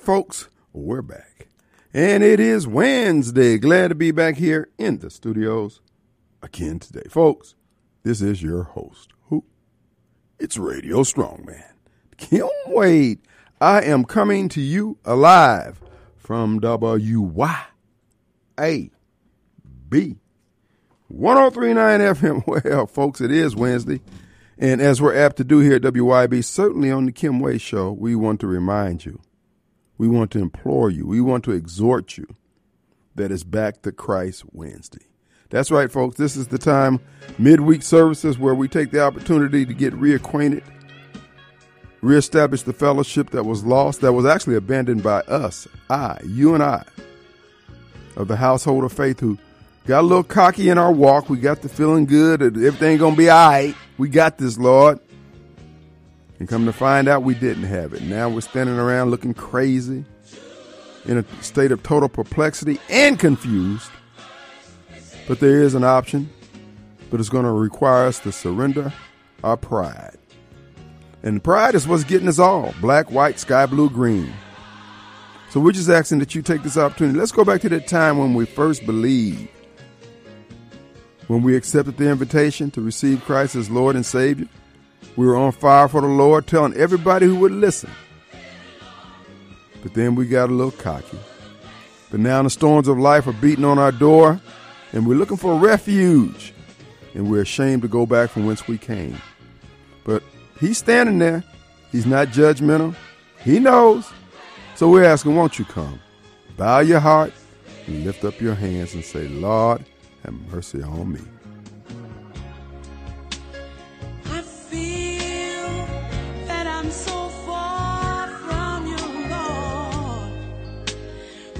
right, folks, we're back. And it is Wednesday. Glad to be back here in the studios again today. Folks, this is your host. Who? It's Radio Strongman. Kim Wade. I am coming to you alive from WYAB 1039 FM. Well, folks, it is Wednesday. And as we're apt to do here at WYB, certainly on the Kim Wade Show, we want to remind you, we want to implore you, we want to exhort you that it's back to Christ Wednesday. That's right, folks. This is the time, midweek services, where we take the opportunity to get reacquainted, reestablish the fellowship that was lost, that was actually abandoned by us, I, you and I, of the household of faith who got a little cocky in our walk. We got the feeling good that everything gonna be all right. We got this, Lord. And come to find out we didn't have it. Now we're standing around looking crazy, in a state of total perplexity and confused. But there is an option, but it's going to require us to surrender our pride. And pride is what's getting us all black, white, sky blue, green. So we're just asking that you take this opportunity. Let's go back to that time when we first believed, when we accepted the invitation to receive Christ as Lord and Savior. We were on fire for the Lord, telling everybody who would listen. But then we got a little cocky. But now the storms of life are beating on our door and we're looking for refuge, and we're ashamed to go back from whence we came. But he's standing there. He's not judgmental. He knows. So we're asking, won't you come? Bow your heart and lift up your hands and say, Lord, have mercy on me.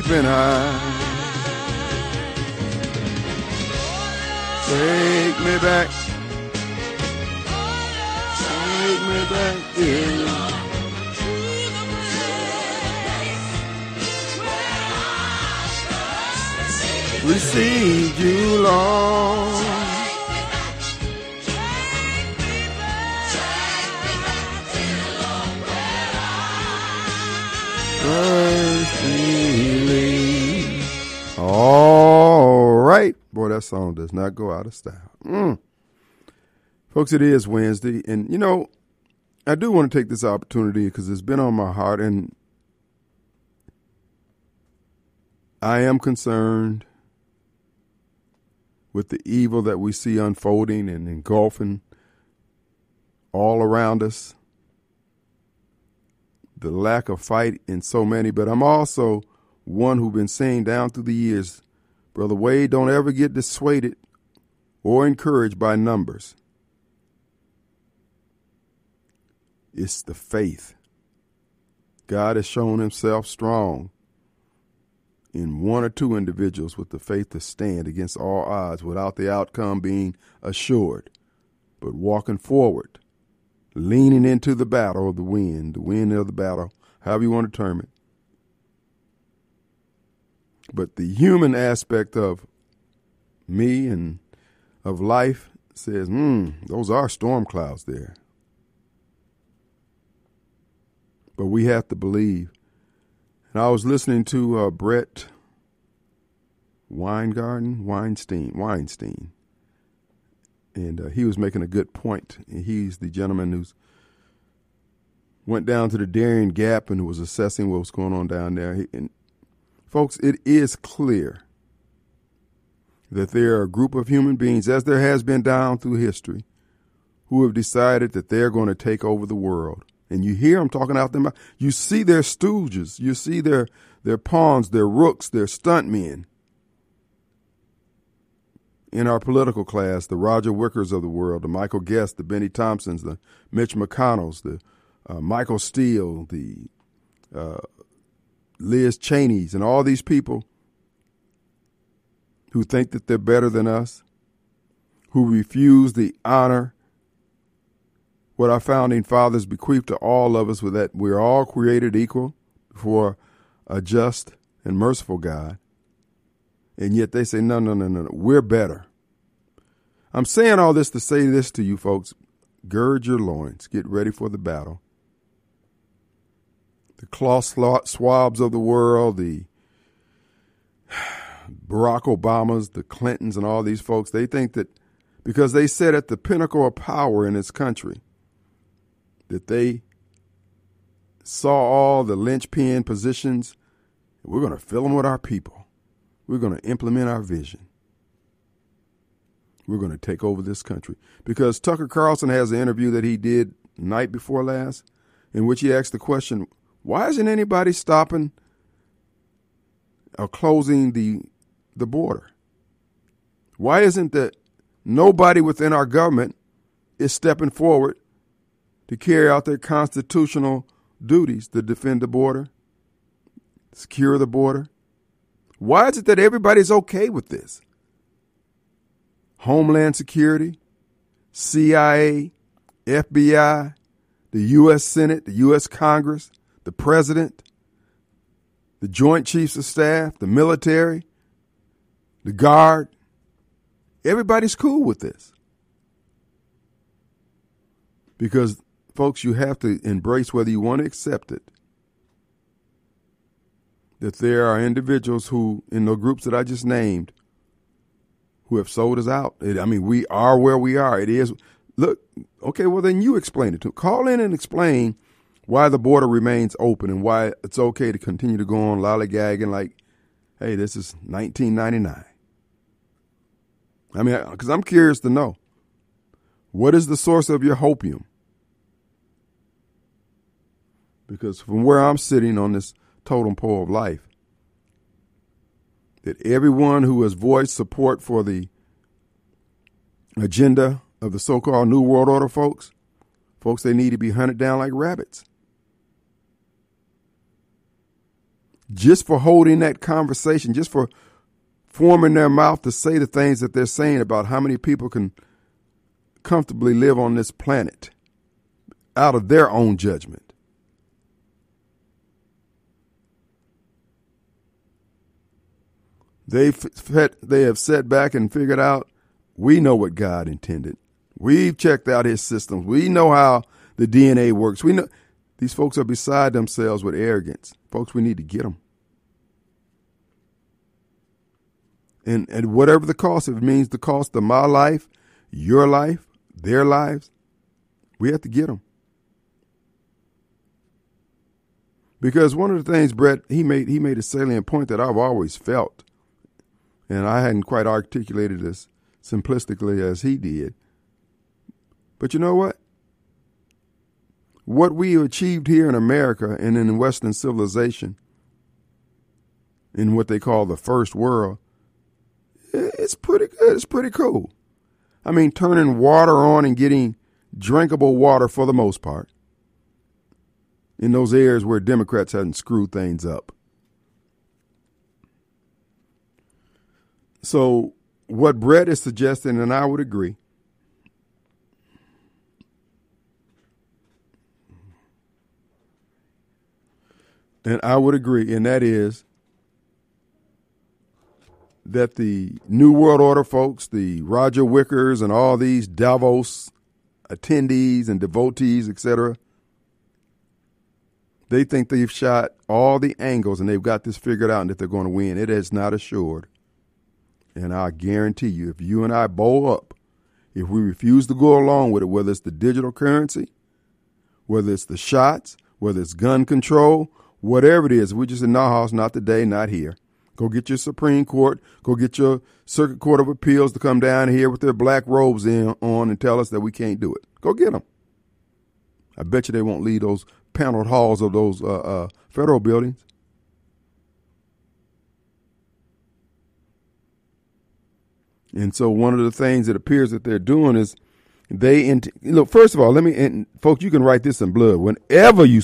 weeping eyes. Take me back. Take me back in. Received you, Lord. That song does not go out of style. Mm. Folks, it is Wednesday. And, you know, I do want to take this opportunity because it's been on my heart. And I am concerned with the evil that we see unfolding and engulfing all around us, the lack of fight in so many. But I'm also one who's been saying down through the years Brother Wade, don't ever get dissuaded or encouraged by numbers. It's the faith. God has shown himself strong in one or two individuals with the faith to stand against all odds without the outcome being assured, but walking forward, leaning into the battle of the wind, the wind of the battle, however you want to term it, but the human aspect of me and of life says, hmm, those are storm clouds there. But we have to believe. And I was listening to uh, Brett Weingarten, Weinstein, Weinstein, and uh, he was making a good point. And he's the gentleman who's went down to the Darien Gap and was assessing what was going on down there. He, and Folks, it is clear that there are a group of human beings, as there has been down through history, who have decided that they're going to take over the world and you hear them talking out their mouth. You see their stooges, you see their their pawns, their rooks, their stuntmen. In our political class, the Roger Wickers of the world, the Michael Guest, the Bennie Thompsons, the Mitch McConnells, the uh, Michael Steele, the uh, Liz Cheney's, and all these people who think that they're better than us, who refuse the honor what our founding fathers bequeathed to all of us was that we're all created equal before a just and merciful God. And yet they say, no, no, no, no, no, we're better. I'm saying all this to say this to you folks gird your loins, get ready for the battle. The Klaus Schwabs of the world, the Barack Obamas, the Clintons, and all these folks, they think that because they sit at the pinnacle of power in this country, that they saw all the linchpin positions. We're going to fill them with our people. We're going to implement our vision. We're going to take over this country. Because Tucker Carlson has an interview that he did night before last in which he asked the question why isn't anybody stopping or closing the, the border? Why isn't that nobody within our government is stepping forward to carry out their constitutional duties to defend the border, secure the border? Why is it that everybody's okay with this? Homeland Security, CIA, FBI, the U.S. Senate, the U.S. Congress, the President, the Joint Chiefs of Staff, the military, the Guard. Everybody's cool with this. Because folks, you have to embrace whether you want to accept it. That there are individuals who, in the groups that I just named, who have sold us out. I mean, we are where we are. It is. Look, okay, well, then you explain it to Call in and explain why the border remains open and why it's okay to continue to go on lollygagging like, hey, this is 1999. I mean, because I'm curious to know what is the source of your hopium? because from where I'm sitting on this totem pole of life, that everyone who has voiced support for the agenda of the so called New World Order folks, folks, they need to be hunted down like rabbits. Just for holding that conversation, just for forming their mouth to say the things that they're saying about how many people can comfortably live on this planet out of their own judgment. They've they have sat back and figured out we know what God intended. We've checked out his systems. We know how the DNA works. We know these folks are beside themselves with arrogance. Folks, we need to get them. And and whatever the cost, if it means the cost of my life, your life, their lives, we have to get them. Because one of the things Brett he made he made a salient point that I've always felt and I hadn't quite articulated as simplistically as he did. But you know what? What we achieved here in America and in Western civilization, in what they call the first world, it's pretty good. It's pretty cool. I mean, turning water on and getting drinkable water for the most part in those areas where Democrats hadn't screwed things up. So, what Brett is suggesting, and I would agree, and I would agree, and that is that the New World Order folks, the Roger Wickers, and all these Davos attendees and devotees, etc., they think they've shot all the angles and they've got this figured out and that they're going to win. It is not assured. And I guarantee you, if you and I bow up, if we refuse to go along with it, whether it's the digital currency, whether it's the shots, whether it's gun control, whatever it is, We're just in our house, not today, not here. Go get your Supreme Court, go get your Circuit Court of Appeals to come down here with their black robes in, on and tell us that we can't do it. Go get them. I bet you they won't leave those paneled halls of those uh, uh, federal buildings. And so one of the things that appears that they're doing is they int- look. First of all, let me and folks, you can write this in blood. Whenever you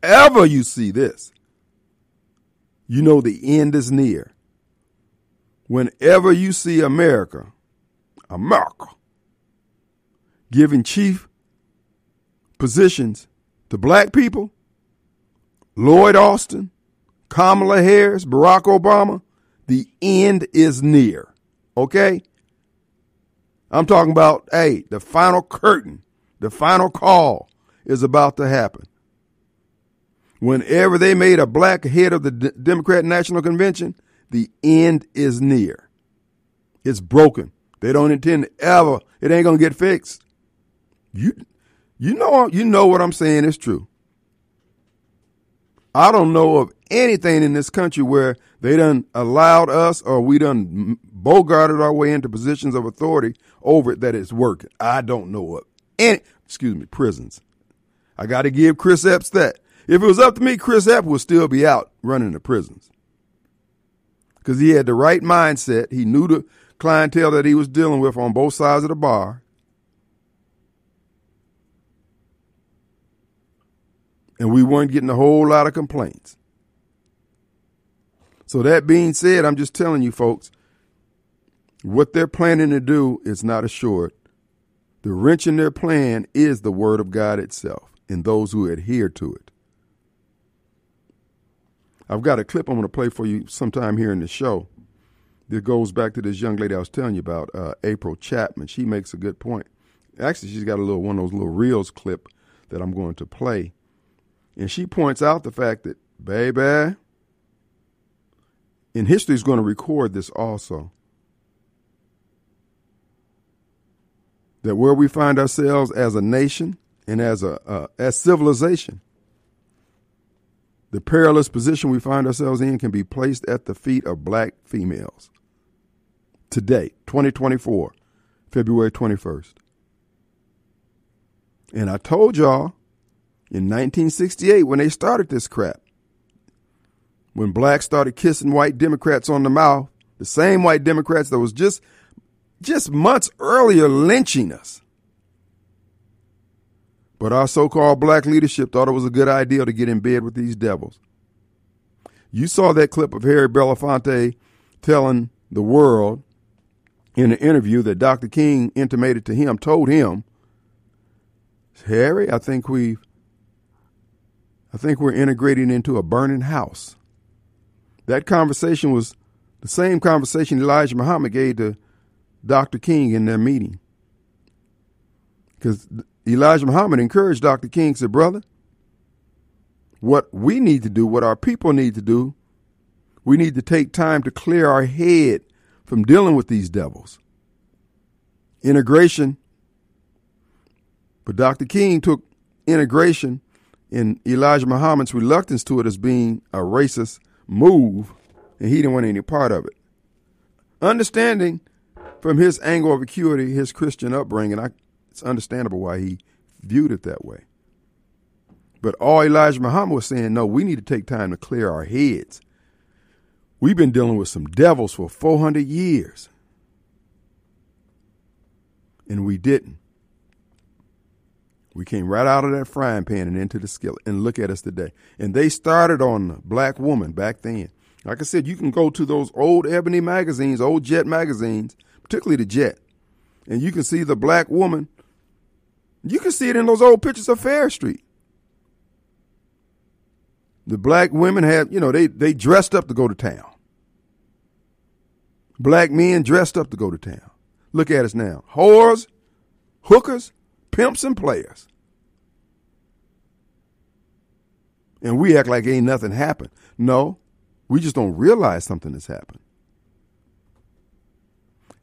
whenever you see this, you know the end is near. Whenever you see America, America, giving chief positions to black people, Lloyd Austin, Kamala Harris, Barack Obama, the end is near. Okay? I'm talking about, hey, the final curtain, the final call is about to happen. Whenever they made a black head of the D- Democrat National Convention, the end is near. It's broken. They don't intend to ever. It ain't gonna get fixed. You, you know, you know what I'm saying is true. I don't know of anything in this country where they done allowed us or we done bogarted our way into positions of authority over it that it's working. I don't know of any, excuse me, prisons. I got to give Chris Epps that. If it was up to me, Chris Epps would still be out running the prisons. Because he had the right mindset. He knew the clientele that he was dealing with on both sides of the bar. And we weren't getting a whole lot of complaints. So, that being said, I'm just telling you, folks, what they're planning to do is not assured. The wrench in their plan is the Word of God itself and those who adhere to it. I've got a clip I'm going to play for you sometime here in the show that goes back to this young lady I was telling you about, uh, April Chapman. She makes a good point. Actually, she's got a little one of those little reels clip that I'm going to play, and she points out the fact that, baby, and history is going to record this also. That where we find ourselves as a nation and as a uh, as civilization, the perilous position we find ourselves in can be placed at the feet of black females. Today, 2024, February 21st. And I told y'all in 1968 when they started this crap, when blacks started kissing white Democrats on the mouth, the same white Democrats that was just just months earlier lynching us. But our so called black leadership thought it was a good idea to get in bed with these devils. You saw that clip of Harry Belafonte telling the world in an interview that Dr. King intimated to him, told him, Harry, I think we've I think we're integrating into a burning house. That conversation was the same conversation Elijah Muhammad gave to Dr. King in their meeting. Because Elijah Muhammad encouraged Dr. King, said, Brother, what we need to do, what our people need to do, we need to take time to clear our head from dealing with these devils. Integration. But Dr. King took integration in Elijah Muhammad's reluctance to it as being a racist move, and he didn't want any part of it. Understanding from his angle of acuity, his Christian upbringing, I, it's understandable why he viewed it that way. But all Elijah Muhammad was saying, no, we need to take time to clear our heads. We've been dealing with some devils for 400 years. And we didn't. We came right out of that frying pan and into the skillet. And look at us today. And they started on the black woman back then. Like I said, you can go to those old ebony magazines, old jet magazines, particularly the jet, and you can see the black woman. You can see it in those old pictures of Farish Street. The black women had, you know, they, they dressed up to go to town. Black men dressed up to go to town. Look at us now. Whores, hookers, pimps, and players. And we act like ain't nothing happened. No, we just don't realize something has happened.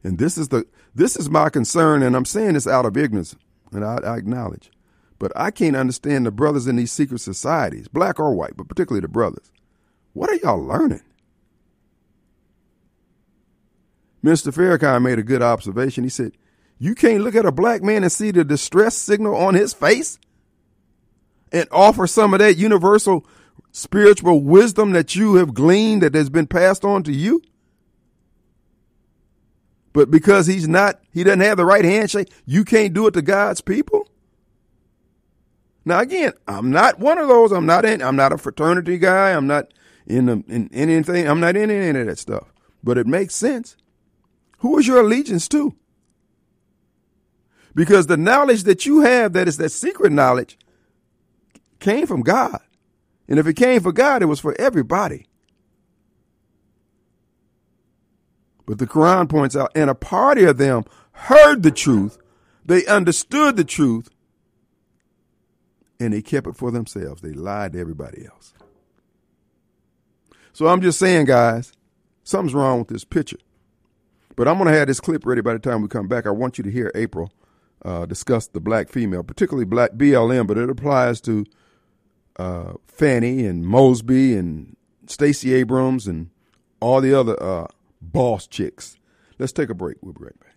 And this is the this is my concern, and I'm saying this out of ignorance, and I, I acknowledge. But I can't understand the brothers in these secret societies, black or white, but particularly the brothers. What are y'all learning? Mr. Farrakhan made a good observation. He said, You can't look at a black man and see the distress signal on his face? and offer some of that universal spiritual wisdom that you have gleaned that has been passed on to you? But because he's not, he doesn't have the right handshake, you can't do it to God's people? Now again, I'm not one of those. I'm not in, I'm not a fraternity guy. I'm not in, the, in anything. I'm not in any of that stuff. But it makes sense. Who is your allegiance to? Because the knowledge that you have, that is that secret knowledge, came from God. And if it came from God, it was for everybody. But the Quran points out, and a party of them heard the truth, they understood the truth, and they kept it for themselves. They lied to everybody else. So I'm just saying, guys, something's wrong with this picture. But I'm going to have this clip ready by the time we come back. I want you to hear April uh, discuss the black female, particularly black BLM, but it applies to uh, Fannie and Mosby and Stacey Abrams and all the other uh, boss chicks. Let's take a break. We'll be right back.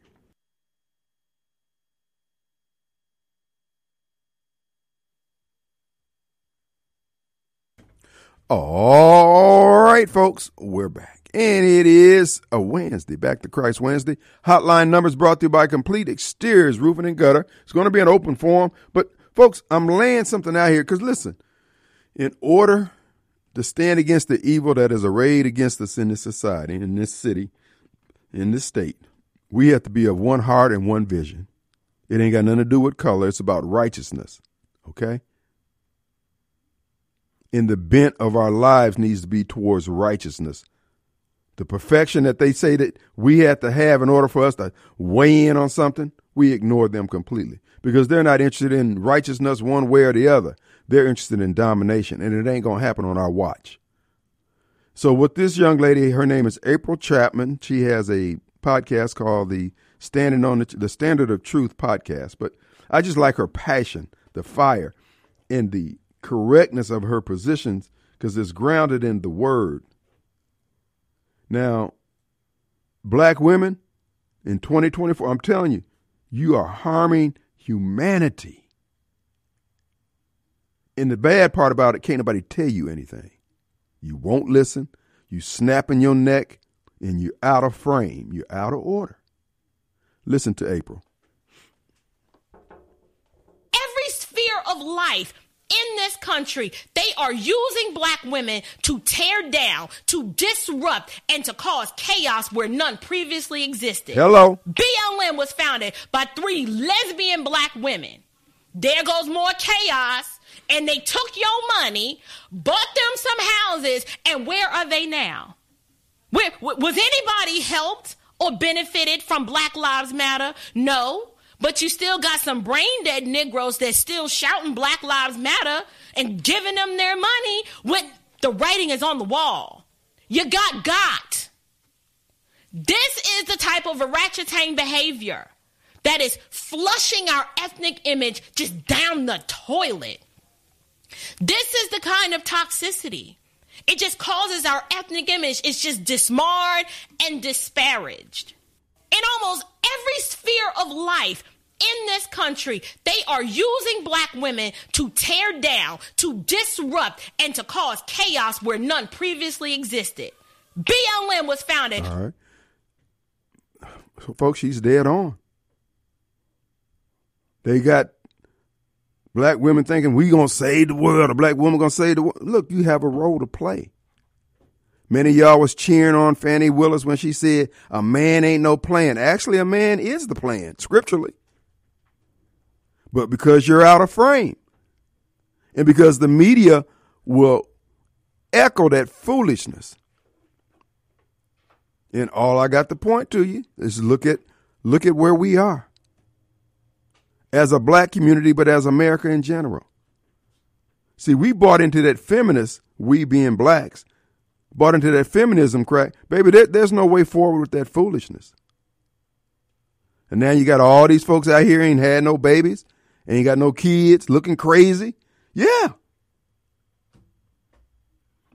All right, folks, we're back. And it is a Wednesday, Back to Christ Wednesday. Hotline numbers brought to you by Complete Exteriors Roofing and Gutter. It's going to be an open forum. But, folks, I'm laying something out here because, listen, in order to stand against the evil that is arrayed against us in this society, in this city, in this state, we have to be of one heart and one vision. It ain't got nothing to do with color. It's about righteousness. Okay? And the bent of our lives needs to be towards righteousness. The perfection that they say that we have to have in order for us to weigh in on something, we ignore them completely because they're not interested in righteousness one way or the other. They're interested in domination, and it ain't going to happen on our watch. So, with this young lady, her name is April Chapman. She has a podcast called the Standing on the, the Standard of Truth podcast. But I just like her passion, the fire, and the correctness of her positions because it's grounded in the word. Now, black women in 2024, I'm telling you, you are harming humanity. And the bad part about it, can't nobody tell you anything. You won't listen, you snapping your neck, and you're out of frame, you're out of order. Listen to April. Every sphere of life in this country, they are using black women to tear down, to disrupt, and to cause chaos where none previously existed. Hello. BLM was founded by three lesbian black women. There goes more chaos. And they took your money, bought them some houses, and where are they now? Where, was anybody helped or benefited from Black Lives Matter? No. But you still got some brain dead Negroes that's still shouting Black Lives Matter and giving them their money when the writing is on the wall. You got got. This is the type of orangutan behavior that is flushing our ethnic image just down the toilet. This is the kind of toxicity. It just causes our ethnic image, it's just dismarred and disparaged in almost every sphere of life in this country, they are using black women to tear down, to disrupt, and to cause chaos where none previously existed. BLM was founded. All right. So, folks, she's dead on. They got black women thinking we gonna save the world. A black woman gonna save the world. Look, you have a role to play. Many y'all was cheering on Fannie Willis when she said, a man ain't no plan. Actually, a man is the plan, scripturally. But because you're out of frame, and because the media will echo that foolishness. And all I got to point to you is look at look at where we are. As a black community, but as America in general. See, we bought into that feminist, we being blacks, bought into that feminism crack, baby, there, there's no way forward with that foolishness. And now you got all these folks out here ain't had no babies, ain't got no kids, looking crazy. Yeah.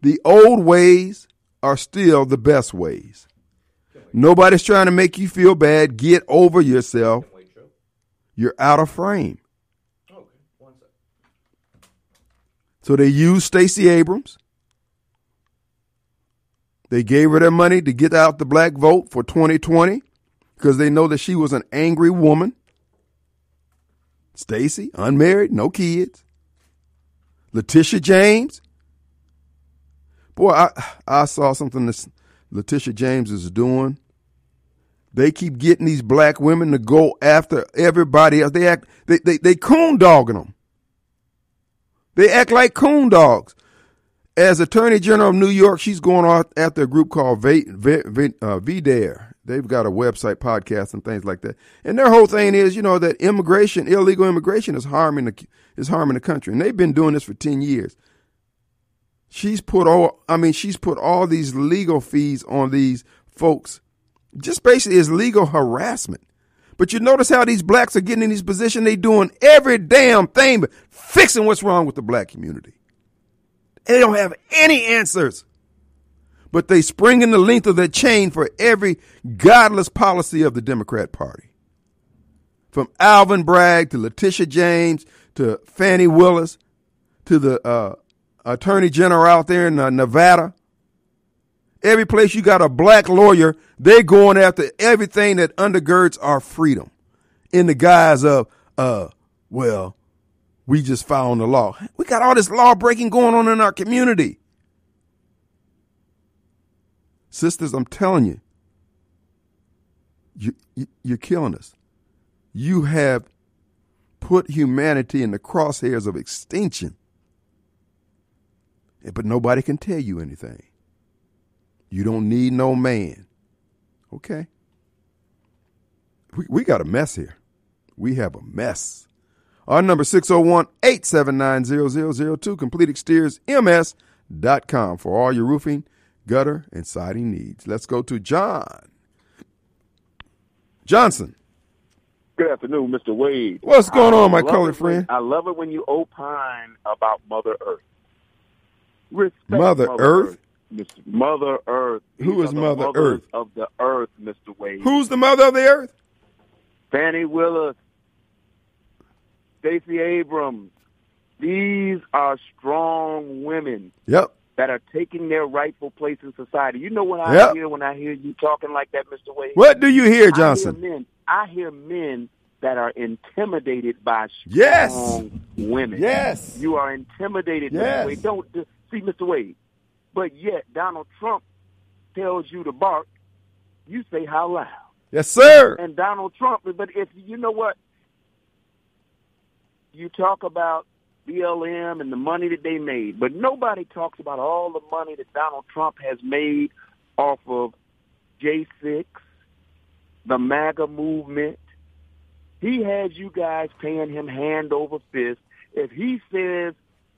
The old ways are still the best ways. Nobody's trying to make you feel bad. Get over yourself. You're out of frame. So they used Stacey Abrams. They gave her their money to get out the black vote for 2020 because they know that she was an angry woman. Stacey, unmarried, no kids. Letitia James. Boy, I, I saw something that Letitia James is doing. They keep getting these black women to go after everybody else. They act they they, they coon dogging them. They act like coon dogs. As Attorney General of New York, she's going after a group called v, v, v, uh, VDARE. They've got a website, podcast, and things like that. And their whole thing is, you know, that immigration, illegal immigration, is harming the is harming the country, and they've been doing this for ten years. She's put all, I mean, she's put all these legal fees on these folks, just basically is legal harassment. But you notice how these blacks are getting in these positions. They doing every damn thing but fixing what's wrong with the black community. And they don't have any answers. But they spring in the length of their chain for every godless policy of the Democrat Party. From Alvin Bragg to Letitia James to Fannie Willis to the uh, Attorney General out there in uh, Nevada. Every place you got a black lawyer, they're going after everything that undergirds our freedom in the guise of, uh, well, we just found the law. We got all this law breaking going on in our community. Sisters, I'm telling you, you, you you're killing us. You have put humanity in the crosshairs of extinction. But nobody can tell you anything. You don't need no man. Okay. We, we got a mess here. We have a mess. Our number 601 879 0002, complete exteriors for all your roofing, gutter, and siding needs. Let's go to John. Johnson. Good afternoon, Mr. Wade. What's going on, my colored when, friend? I love it when you opine about Mother Earth. Respect Mother, Mother Earth? Earth. Mr. Mother Earth. Who is Mother Earth? Of the Earth, Mr. Wade. Who's the mother of the earth? Fannie Willis, Stacey Abrams. These are strong women Yep. that are taking their rightful place in society. You know what I Yep. hear when I hear you talking like that, Mr. Wade? What do you hear, I Johnson? hear men. I hear men that are intimidated by strong Yes. women. Yes. You are intimidated, Yes. Mr. Wade. Don't see, Mr. Wade. But yet Donald Trump tells you to bark, you say how loud. Yes, sir. And Donald Trump, but if you know what, you talk about BLM and the money that they made, but nobody talks about all the money that Donald Trump has made off of J6, the MAGA movement. He has you guys paying him hand over fist. If he says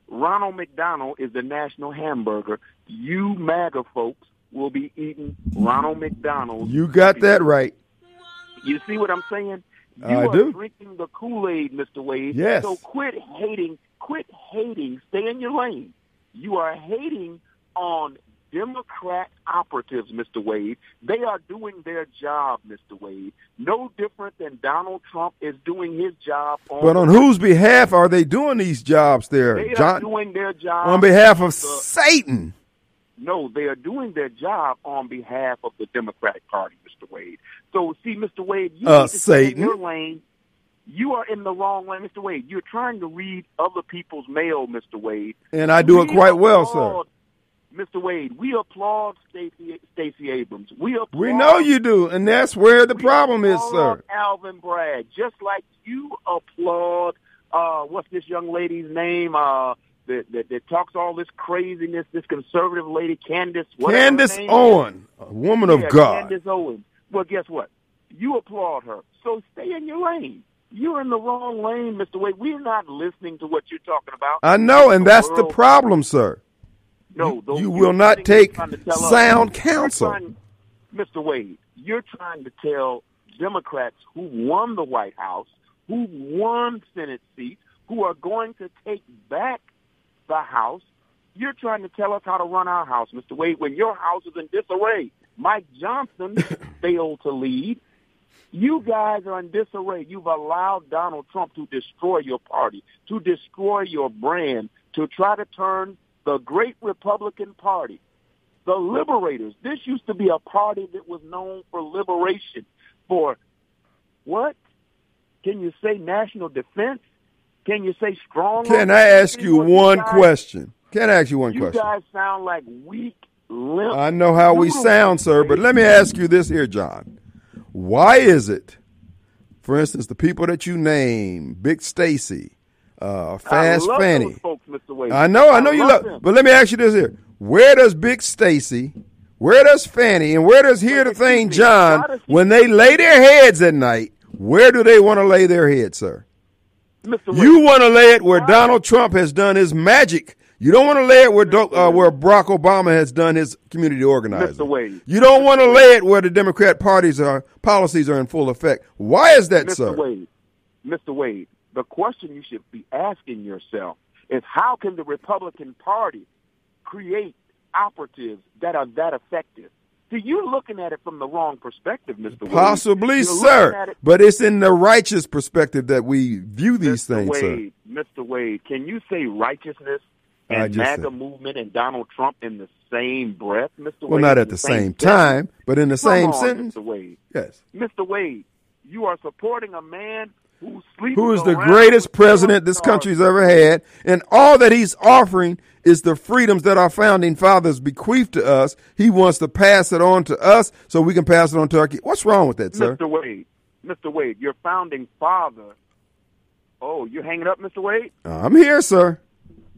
Ronald McDonald is the national hamburger, you MAGA folks will be eating Ronald McDonald's. You got that right. You see what I'm saying? You I are do. drinking the Kool-Aid, Mr. Wade. Yes. So quit hating. Quit hating. Stay in your lane. You are hating on Democrat operatives, Mr. Wade. They are doing their job, Mr. Wade. No different than Donald Trump is doing his job on. But on whose behalf are they doing these jobs there, they are John? doing their job On behalf of the- Satan. No, they are doing their job on behalf of the Democratic Party, Mr. Wade. So, see, Mr. Wade, you Uh, stay in your lane. You are in the wrong lane, Mr. Wade. You're trying to read other people's mail, Mr. Wade. And I do it We quite well, sir. Mr. Wade, we applaud Stacey Stacey Abrams. We applaud. We know you do, and that's where the problem is, sir. Alvin Bragg, just like you applaud. Uh, what's this young lady's name? Uh, that, that that talks all this craziness. This conservative lady, Candace. Candace name is. Owen, a woman of Yeah, God. Candace Owens. Well, guess what? You applaud her. So stay in your lane. You're in the wrong lane, Mr. Wade. We're not listening to what you're talking about. I know, and that's the problem, sir. No, you you're will not take tell us- sound counsel. trying- Mr. Wade, you're trying to tell Democrats who won the White House, who won Senate seats, who are going to take back the House. You're trying to tell us how to run our house, Mr. Wade, when your house is in disarray. Mike Johnson failed to lead. You guys are in disarray. You've allowed Donald Trump to destroy your party, to destroy your brand, to try to turn the great Republican Party, the liberators. This used to be a party that was known for liberation, for what? Can you say national defense? Can you say strong? Can I ask you one question? Can I ask you one you question? You guys sound like weak, limp. I know how we sound, sir, but let me ask you this here, John. Why is it, for instance, the people that you name, Big Stacey, uh, Fast I Fannie. Folks, I know, I know I you love but let me ask you this here: Where does Big Stacey, where does Fannie, and where does Here the Thing John, why does he- when they lay their heads at night, where do they want to lay their heads, sir? Mr. You want to lay it where? Donald Trump has done his magic. You don't want to lay it where uh, where Barack Obama has done his community organizing. Mr. Wade. You don't want to lay it where the Democrat parties are policies are in full effect. Why is that, Mr. sir? Wade, Mr. Wade, the question you should be asking yourself is how can the Republican Party create operatives that are that effective? See, you're looking at it from the wrong perspective, Mr. Possibly, sir. it- But it's in the righteous perspective that we view these Mr. things, sir. Mr. Wade, can you say righteousness and MAGA said- movement and Donald Trump in the same breath, Mr. Wade? Well, not at the same sentence? time, but in the Come same on, sentence. Mr. Wade. Yes. Mr. Wade, you are supporting a man Who is the greatest president this country's ever had, and all that he's offering is the freedoms that our founding fathers bequeathed to us. He wants to pass it on to us so we can pass it on to our kids. What's wrong with that, sir? Mr. Wade, Mr. Wade, your founding father. Oh, you're hanging up, Mr. Wade? I'm here, sir.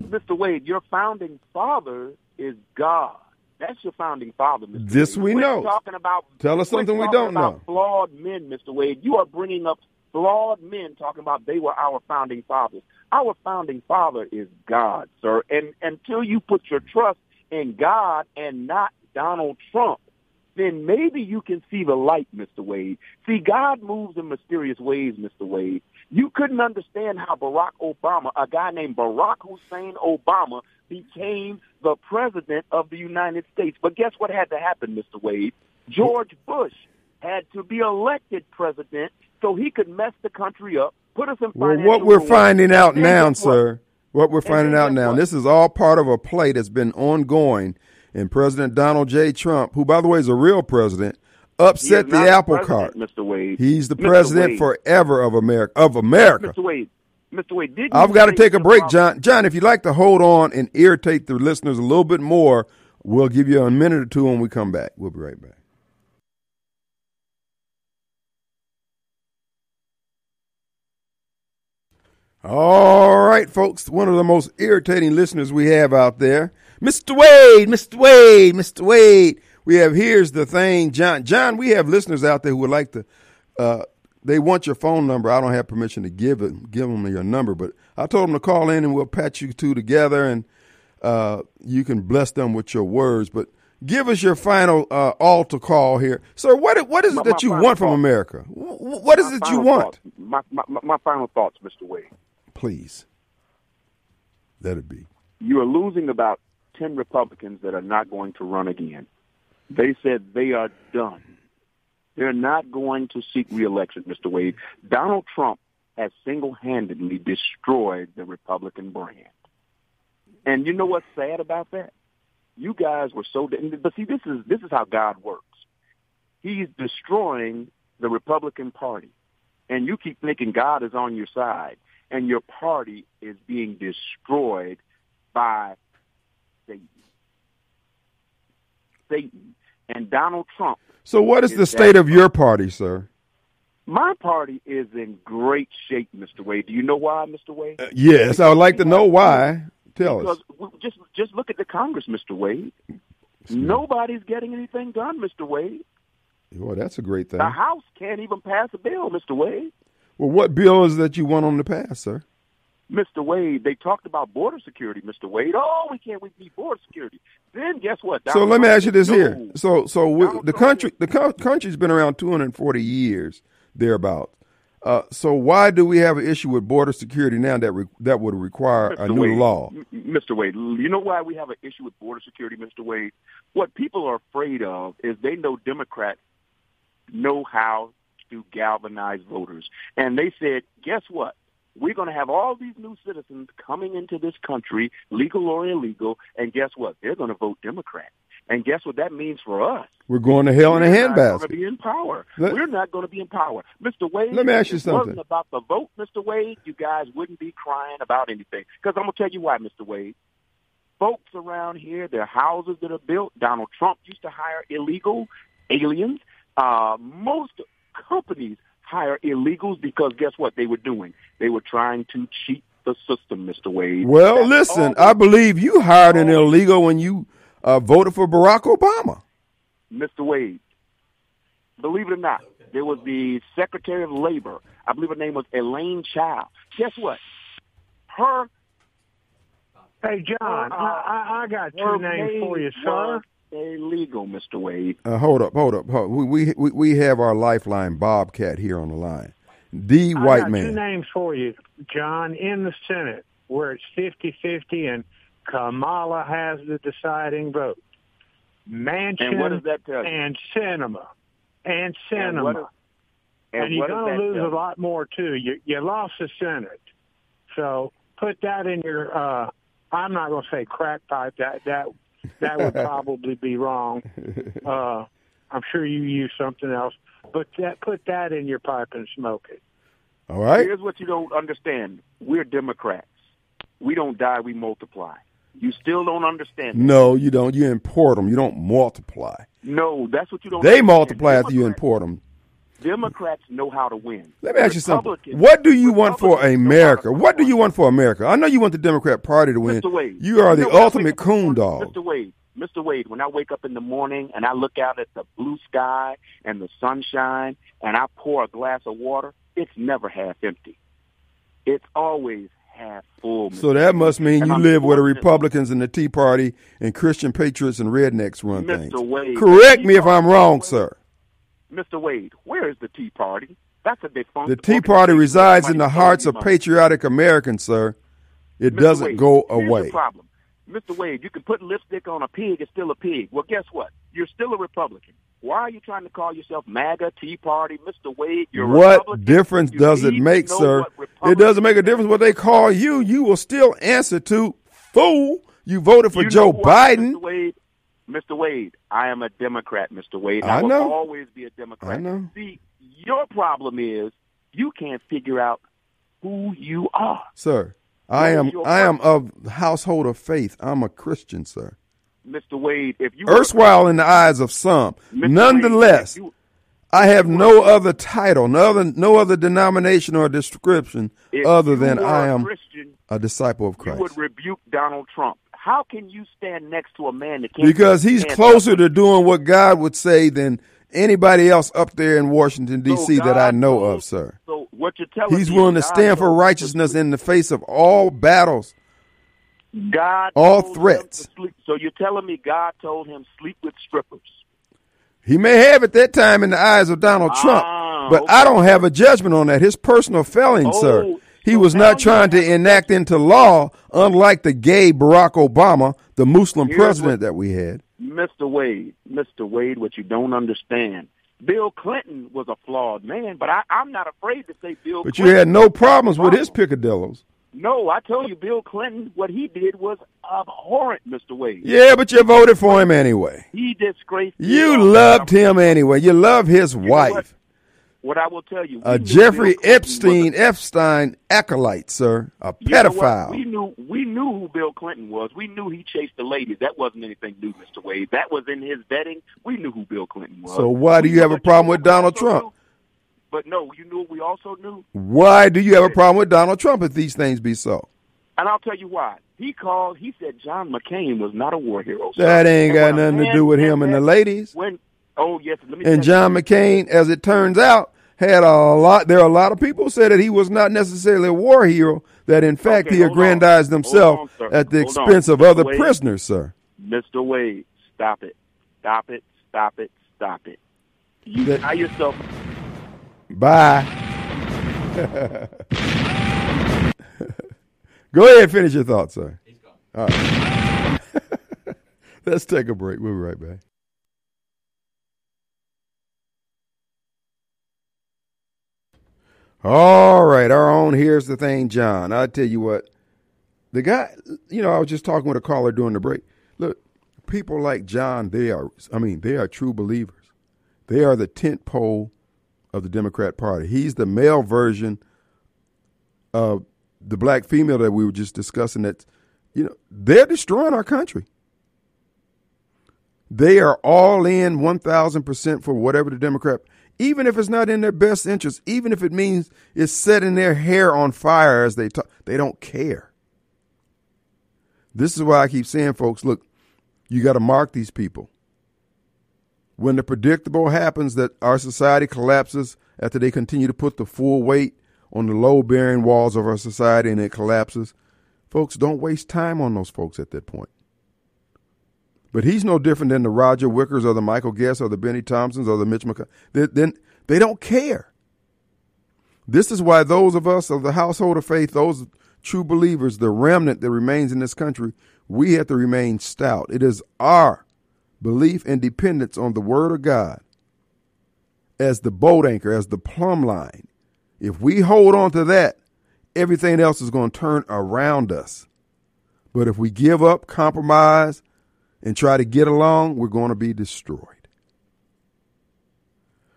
Mr. Wade, your founding father is God. That's your founding father, Mr. This Wade. we Quit know. Talking about Tell us something we don't about know. Flawed men, Mr. Wade. You are bringing up flawed men talking about they were our founding fathers. Our founding father is God, sir. And until you put your trust in God and not Donald Trump, then maybe you can see the light, Mr. Wade. See, God moves in mysterious ways, Mr. Wade. You couldn't understand how Barack Obama, a guy named Barack Hussein Obama, became the president of the United States. But guess what had to happen, Mr. Wade? George Bush had to be elected president so he could mess the country up, put us in Well, what we're finding out And now, sir, what we're finding out now, this is all part of a play that's been ongoing. And President Donald J. Trump, who, by the way, is a real president, upset the apple cart. Mr. Wade. He's the Mr. president Wade. forever of America. Of America. Mr. Wade, Mr. Wade, did I've got to take a break, John. John, if you'd like to hold on and irritate the listeners a little bit more, we'll give you a minute or two when we come back. We'll be right back. All right, folks. One of the most irritating listeners we have out there, Mr. Wade, Mr. Wade, Mr. Wade. We have here's the thing, John. John, we have listeners out there who would like to. Uh, they want your phone number. I don't have permission to give it, give them your number, but I told them to call in and we'll patch you two together and uh, you can bless them with your words. But give us your final uh, altar call here, sir. What what is it that you want from. America? What is it you want? My, my, my, my final thoughts, Mr. Wade. Please, let it be. You are losing about 10 Republicans that are not going to run again. They said they are done. They're not going to seek reelection, Mr. Wade. Donald Trump has single-handedly destroyed the Republican brand. And you know what's sad about that? You guys were so, but see, this is this is how God works. He's destroying the Republican Party, and you keep thinking God is on your side, and your party is being destroyed by Satan. Satan and Donald Trump. So, what is Is the state of your party, sir? My party is in great shape, Mr. Wade. Do you know why, Mr. Wade? Uh, yes, I would like to know why. Tell us. Because just just look at the Congress, Mr. Wade. Nobody's getting anything done, Mr. Wade. Well, that's a great thing. The House can't even pass a bill, Mr. Wade. Well, what bill is that you want on the pass, sir? Mr. Wade, they talked about border security, Mr. Wade. Oh, we can't we need border security. Then guess what? So let me ask you this said, here. So, so we, the country, the co- country's been around 240 years, thereabout. Uh, so why do we have an issue with border security now that re- that would require a new Wade, law? M- Mr. Wade, you know why we have an issue with border security, Mr. Wade? What people are afraid of is they know Democrats know how to galvanize voters. And they said, guess what? we're going to have all these new citizens coming into this country, legal or illegal, and guess what? They're going to vote Democrat. And guess what that means for us? We're going to hell in a We're not going handbasket. to be in power. Let- We're not going to be in power. Mr. Wade, Let me ask you it wasn't something. about the vote, Mr. Wade, you guys wouldn't be crying about anything. Because I'm going to tell you why, Mr. Wade. Folks around here, their houses that are built, Donald Trump used to hire illegal aliens. Uh, most companies hire illegals because guess what they were doing? They were trying to cheat the system, Mr. Wade. Well, That's listen, I believe you hired an illegal when you uh, voted for Barack Obama. Mr. Wade. Believe it or not, there was the Secretary of Labor. I believe her name was Elaine Childs. Guess what? Her Hey, John, I, I, I got two names for you, sir. Was Illegal, Mr. Wade. Uh, hold up, hold up. Hold. We, we we we have our lifeline Bobcat here on the line. The I white got two man. names for you, John, in the Senate, where it's 50-50 and Kamala has the deciding vote. Manchin And what does that tell you? and Sinema. And And what Sinema. And, and you're going to lose a lot more, too. You, you lost the Senate. So put that in your, uh, I'm not going to say crack pipe. That, that, that would probably be wrong. Uh, I'm sure you use something else. But that, put that in your pipe and smoke it. All right. Here's what you don't understand. We're Democrats. We don't die, we multiply. You still don't understand. that. No, you don't. You import them. You don't multiply. No, that's what you don't They understand. multiply after you import them. Democrats know how to win. Let me ask you something. What do you want for Republicans know how America? What do you want for America? I know you want the Democrat Party to win. Mr. Wade. You are the know, ultimate coon dog. Mr. Wade, Mr. Wade, when I wake up in the morning and I look out at the blue sky and the sunshine and I pour a glass of water, it's never half empty. It's always half full. So that must mean And you I'm live where the Republicans and the Tea Party and Christian patriots and rednecks run Mr. things. Wade, Correct me if I'm wrong, sir. Mr. Wade, where is the Tea Party? That's a defunct. The Tea Party resides in the hearts of money. patriotic Americans, sir. It Mr. doesn't Wade, go here's away. The problem. Mr. Wade, you can put lipstick on a pig, it's still a pig. Well, guess what? You're still a Republican. Why are you trying to call yourself MAGA, Tea Party, Mr. Wade? You're What Republican. difference You does it make, sir? It doesn't make a difference what they call you. You will still answer to fool. You voted for You Joe know who I am, Biden. Wade, Mr. Wade, I am a Democrat, Mr. Wade. I I will know. always be a Democrat. I know. See, your problem is you can't figure out who you are. Sir, I am I am of the household of faith. I'm a Christian, sir. Mr. Wade, if you Erstwhile in the eyes of some. Mr. Nonetheless, if you- I have no other title, no other no other denomination or description other than I a am Christian, a disciple of Christ. you would rebuke Donald Trump. How can you stand next to a man that can't Because he's closer to doing what God would say than anybody else up there in Washington So D.C. that I know of, sir. So what you're telling He's willing to God stand for told him to righteousness in the face of all battles. God all threats. So you're telling me God told him sleep with strippers? He may have at that time in the eyes of Donald Trump, Ah, but okay. I don't have a judgment on that. His personal failing, Oh, sir. He was not trying to enact into law, unlike the gay Barack Obama, the Muslim Here's president what- that we had. Mr. Wade, Mr. Wade, what you don't understand. Bill Clinton was a flawed man, but I, I'm not afraid to say Bill But you had no problems with his picadillos. No, I told you, Bill Clinton, what he did was abhorrent, Mr. Wade. Yeah, but you voted for him anyway. He disgraced. You loved him anyway. You love his what? wife. What I will tell you, we A knew Jeffrey Epstein, was Epstein acolyte, sir. A a- you know what? pedophile. We knew we knew who Bill Clinton was. We knew he chased the ladies. That wasn't anything new, Mr. Wade. That was in his vetting. We knew who Bill Clinton was. So why do We you have a problem with you know what Donald Trump? knew? But no, you knew what we also knew, Why do you have a problem with Donald Trump if these things be so? and I'll tell you why. He called. He said John McCain was not a war hero. sir. That ain't got a nothing to do with him and the ladies. When oh yes, let me. And John McCain, as it turns out, had a lot. There are a lot of people who said that he was not necessarily a war hero. That in fact Okay, he hold on. aggrandized himself on, at the Hold on. expense of Mr. other Wade. prisoners, sir. Mr. Wade, stop it, stop it, stop it, stop it. You That- tie yourself. Bye. Go ahead and finish your thoughts, sir. All right. Let's take a break. We'll be right back. All right, our own. Here's the thing, John. I tell you what, the guy. You know, I was just talking with a caller during the break. Look, people like John, they are. I mean, they are true believers. They are the tent pole of the Democrat Party. He's the male version of the black female that we were just discussing. That you know, they're destroying our country. They are all in 1,000% for whatever the Democrat even if it's not in their best interest, even if it means it's setting their hair on fire as they talk, they don't care. This is why I keep saying, folks, look, you got to mark these people. When the predictable happens that our society collapses after they continue to put the full weight on the low bearing walls of our society and it collapses, folks, don't waste time on those folks at that point. But he's no different than the Roger Wickers or the Michael Guest or the Bennie Thompsons or the Mitch McConnell. They, they, they don't care. This is why those of us of the household of faith, those true believers, the remnant that remains in this country, we have to remain stout. It is our belief and dependence on the Word of God as the boat anchor, as the plumb line. If we hold on to that, everything else is going to turn around us. But if we give up, compromise, and try to get along, we're going to be destroyed.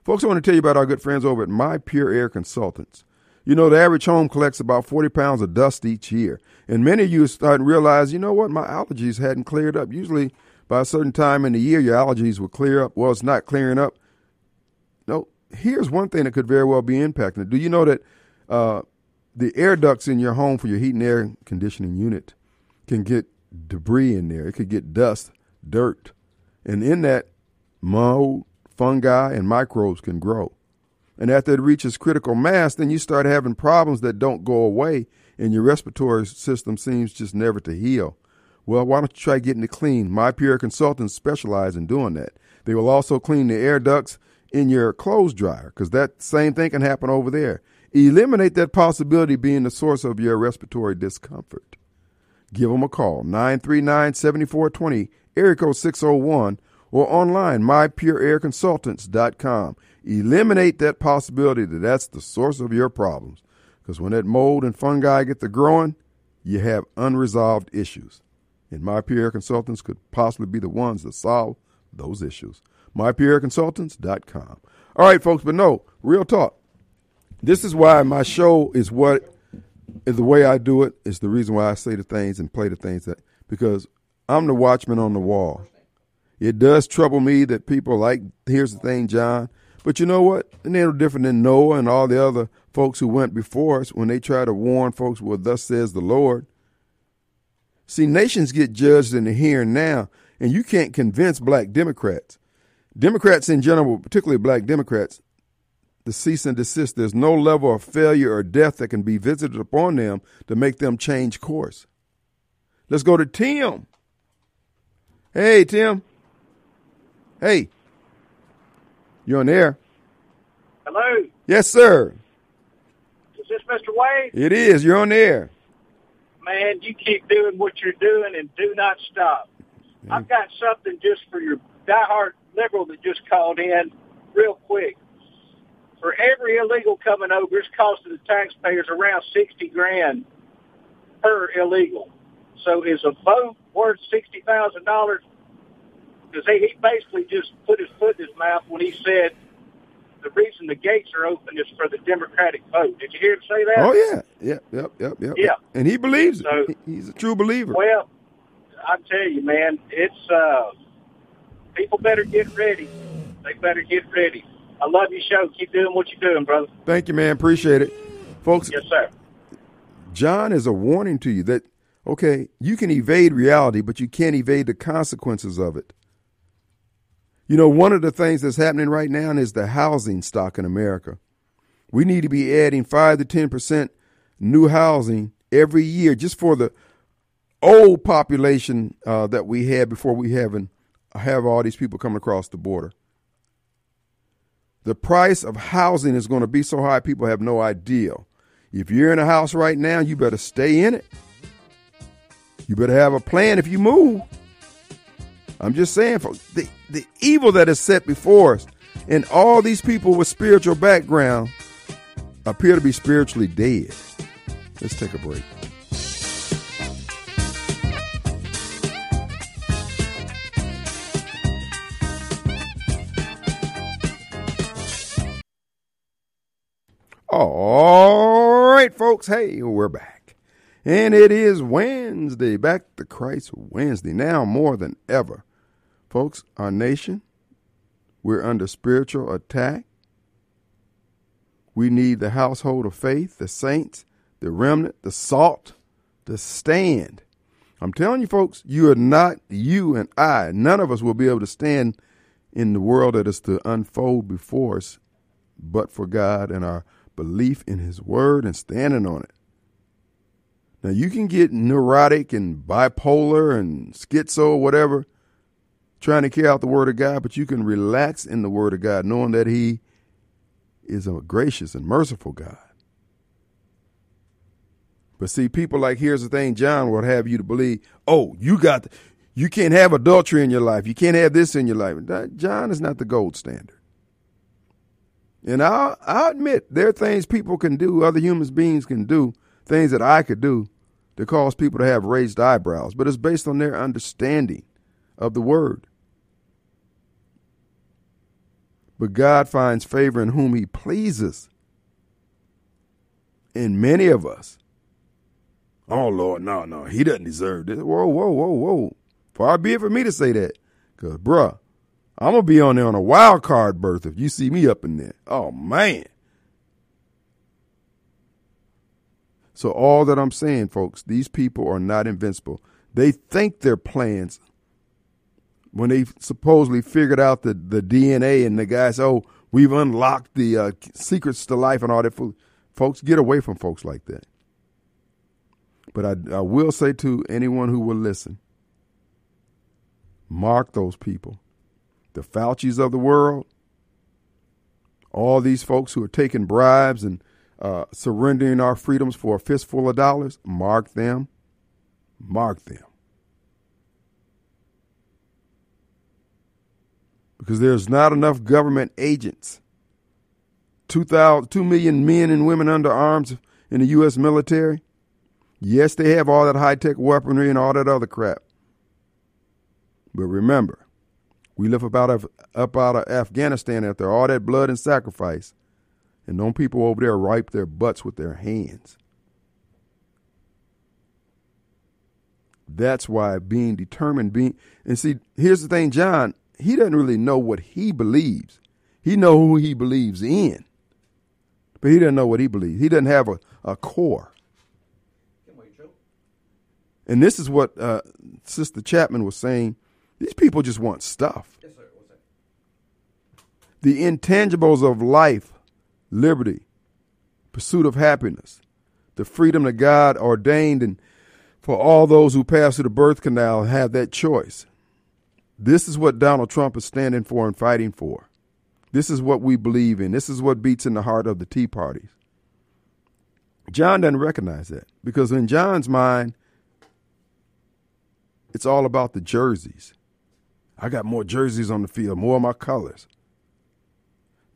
Folks, I want to tell you about our good friends over at My Pure Air Consultants. You know, the average home collects about 40 pounds of dust each year. And many of you starting to realize, you know what, my allergies hadn't cleared up. Usually, by a certain time in the year, your allergies will clear up. Well, it's not clearing up. No, here's one thing that could very well be impacting it. Do you know that uh, the air ducts in your home for your heat and air conditioning unit can get debris in there. It could get dust, dirt, and in that, mold, fungi, and microbes can grow. And after it reaches critical mass, then you start having problems that don't go away, and your respiratory system seems just never to heal. Well, why don't you try getting it clean? My Pure Consultants specialize in doing that. They will also clean the air ducts in your clothes dryer because that same thing can happen over there. Eliminate that possibility being the source of your respiratory discomfort give them a call 939 7420 area code 601 or online mypureairconsultants.com eliminate that possibility that that's the source of your problems because when that mold and fungi get to growing you have unresolved issues. And my pure air consultants could possibly be the ones that solve those issues. mypureairconsultants.com all right folks but no real talk. This is why my show is what the way I do it is the reason why I say the things and play the things that because I'm the watchman on the wall. It does trouble me that people like here's the thing, John. But you know what? And they're different than Noah and all the other folks who went before us when they try to warn folks, well, thus says the Lord. See, nations get judged in the here and now, and you can't convince black Democrats. Democrats in general, particularly black Democrats, the cease and desist. There's no level of failure or death that can be visited upon them to make them change course. Let's go to Tim. Hey, Tim. Hey. you're on air? Hello. Yes, sir. Is this Mr. Wade? It is. You're on air. Man, you keep doing what you're doing and do not stop. I've got something just for your diehard liberal that just called in real quick for every illegal coming over, it's costing the taxpayers around sixty grand per illegal. So is a vote worth sixty thousand dollars? Because he, he basically just put his foot in his mouth when he said the reason the gates are open is for the Democratic vote. Did you hear him say that? Oh yeah, yep, yep, yep, yep. Yeah, and he believes so, it. He's a true believer. Well, I tell you, man, it's uh, people better get ready. They better get ready. I love your show. Keep doing what you're doing, brother. Thank you, man. Appreciate it. Folks. Yes, sir. John is a warning to you that, okay, you can evade reality, but you can't evade the consequences of it. You know, one of the things that's happening right now is the housing stock in America. We need to be adding 5 to 10% new housing every year just for the old population uh, that we had before we have, have all these people coming across the border the price of housing is going to be so high people have no idea. If you're in a house right now, you better stay in it. You better have a plan if you move. I'm just saying, for the, the evil that is set before us, and all these people with spiritual background, appear to be spiritually dead. Let's take a break. All right, folks. Hey, we're back. And it is Wednesday, back to Christ Wednesday. Now more than ever, folks, our nation, we're under spiritual attack. We need the household of faith, the saints, the remnant, the salt to stand. I'm telling you, folks, you are not, you and I, none of us will be able to stand in the world that is to unfold before us, but for God and our belief in His Word and standing on it. Now, you can get neurotic and bipolar and schizo, whatever, trying to carry out the Word of God, but you can relax in the Word of God, knowing that He is a gracious and merciful God. But see, people like here's the thing, John will have you to believe, oh, you got, you can't have adultery in your life. You can't have this in your life. John is not the gold standard. And I'll, I'll admit there are things people can do, other human beings can do, things that I could do to cause people to have raised eyebrows, but it's based on their understanding of the word. But God finds favor in whom he pleases. In many of us, oh Lord, no, no, he doesn't deserve this. Whoa, whoa, whoa, whoa. Far be it for me to say that. Because, bruh, I'm gonna be on there on a wild card berth if you see me up in there. Oh man. So all that I'm saying, folks, these people are not invincible. They think their plans when they supposedly figured out the, the DNA and the guys, oh, we've unlocked the uh, secrets to life and all that. Folks, get away from folks like that. But I, I will say to anyone who will listen, mark those people the Fauci's of the world, all these folks who are taking bribes and uh, surrendering our freedoms for a fistful of dollars, mark them, mark them. Because there's not enough government agents. 2, 000, 2 million men and women under arms in the U.S. military. Yes, they have all that high tech weaponry and all that other crap. But remember, we live up out of up out of Afghanistan after all that blood and sacrifice, and don't people over there wipe their butts with their hands. That's why being determined, being and see, here's the thing, John, he doesn't really know what he believes. He know who he believes in, but he doesn't know what he believes. He doesn't have a, a core. And this is what uh, Sister Chapman was saying these people just want stuff. Yes, sir. What's that? The intangibles of life, liberty, pursuit of happiness, the freedom that God ordained and for all those who pass through the birth canal have that choice. This is what Donald Trump is standing for and fighting for. This is what we believe in. This is what beats in the heart of the Tea Parties. John doesn't recognize that because in John's mind, it's all about the jerseys. I got more jerseys on the field, more of my colors.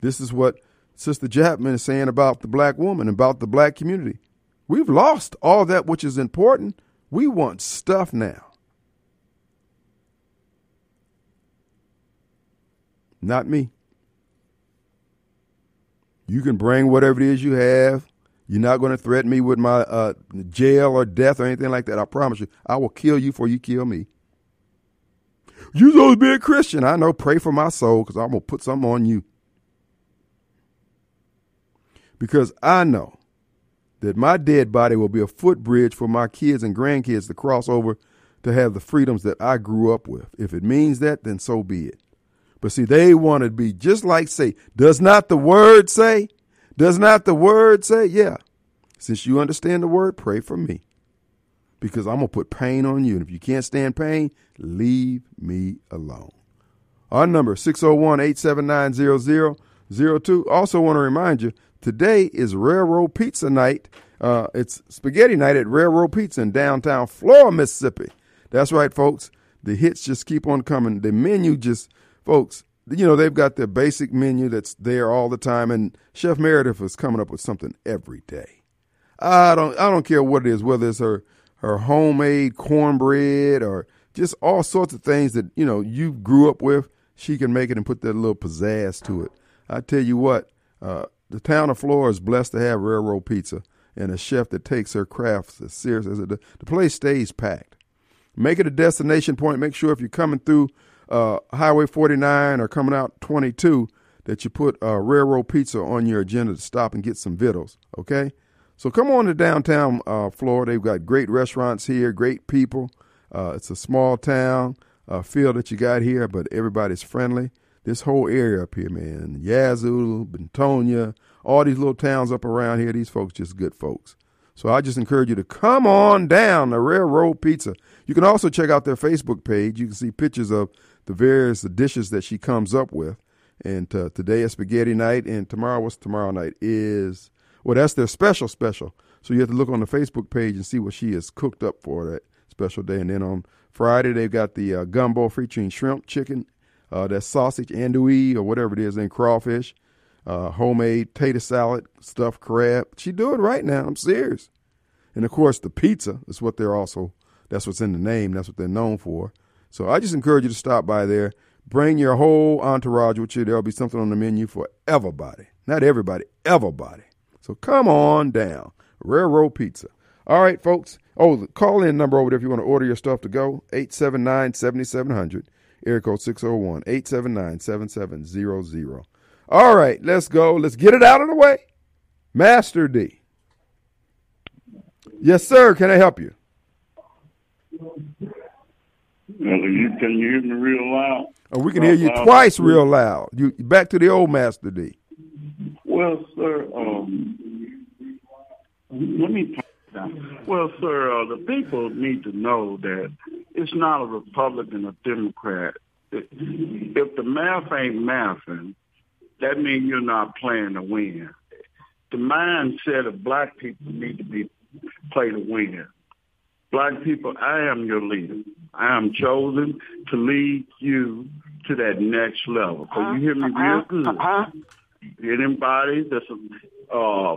This is what Sister Chapman is saying about the black woman, about the black community. We've lost all that which is important. We want stuff now. Not me. You can bring whatever it is you have. You're not going to threaten me with my uh, jail or death or anything like that. I promise you. I will kill you before you kill me. You supposed to be a Christian. I know. Pray for my soul because I'm going to put something on you. Because I know that my dead body will be a footbridge for my kids and grandkids to cross over to have the freedoms that I grew up with. If it means that, then so be it. But see, they want to be just like say, does not the word say? Does not the word say? Yeah. Since you understand the word, pray for me because I'm going to put pain on you. And if you can't stand pain, leave me alone. Our number 601-879-0002. Also want to remind you, today is Railroad Pizza Night. Uh, it's spaghetti night at Railroad Pizza in downtown Flora, Mississippi. That's right, folks. The hits just keep on coming. The menu just, folks, you know, they've got their basic menu that's there all the time, and Chef Meredith is coming up with something every day. I don't, I don't care what it is, whether it's her her homemade cornbread or just all sorts of things that you know you grew up with. She can make it and put that little pizzazz to it. I tell you what, uh, the town of Flora is blessed to have Railroad Pizza and a chef that takes her crafts as serious as it. The place stays packed. Make it a destination point. Make sure if you're coming through uh, Highway 49 or coming out 22 that you put uh, Railroad Pizza on your agenda to stop and get some vittles. Okay, so come on to downtown uh, Flora. They've got great restaurants here, great people. Uh, it's a small town uh, feel that you got here, but everybody's friendly. This whole area up here, man, Yazoo, Bentonia, all these little towns up around here, these folks just good folks. So I just encourage you to come on down to Railroad Pizza. You can also check out their Facebook page. You can see pictures of the various dishes that she comes up with. And uh, today is spaghetti night, and tomorrow, what's tomorrow night? Is well, that's their special special. So you have to look on the Facebook page and see what she has cooked up for that special day. And then on Friday, they've got the uh, gumbo featuring shrimp, chicken, uh, that sausage, andouille, or whatever it is, and crawfish, uh, homemade tater salad, stuffed crab. She do it right now. I'm serious. And of course, the pizza is what they're also. That's what's in the name. That's what they're known for. So I just encourage you to stop by there. Bring your whole entourage with you. There'll be something on the menu for everybody. Not everybody, everybody. So come on down. Railroad Pizza. All right, folks. Oh, the call in number over there if you want to order your stuff to go 879 7700, area code 601 879 7700. All right, let's go. Let's get it out of the way. Master D. Yes, sir. Can I help you? you can you hear me real loud? Oh, we can hear you twice real loud. You back to the old Master D. Well, sir, um, let me. Well, sir, uh, the people need to know that it's not a Republican or Democrat. If the math ain't mathing, that means you're not playing to win. The mindset of black people need to be play to win. Black people, I am your leader. I am chosen to lead you to that next level. So you hear me real good. Anybody that's a, uh,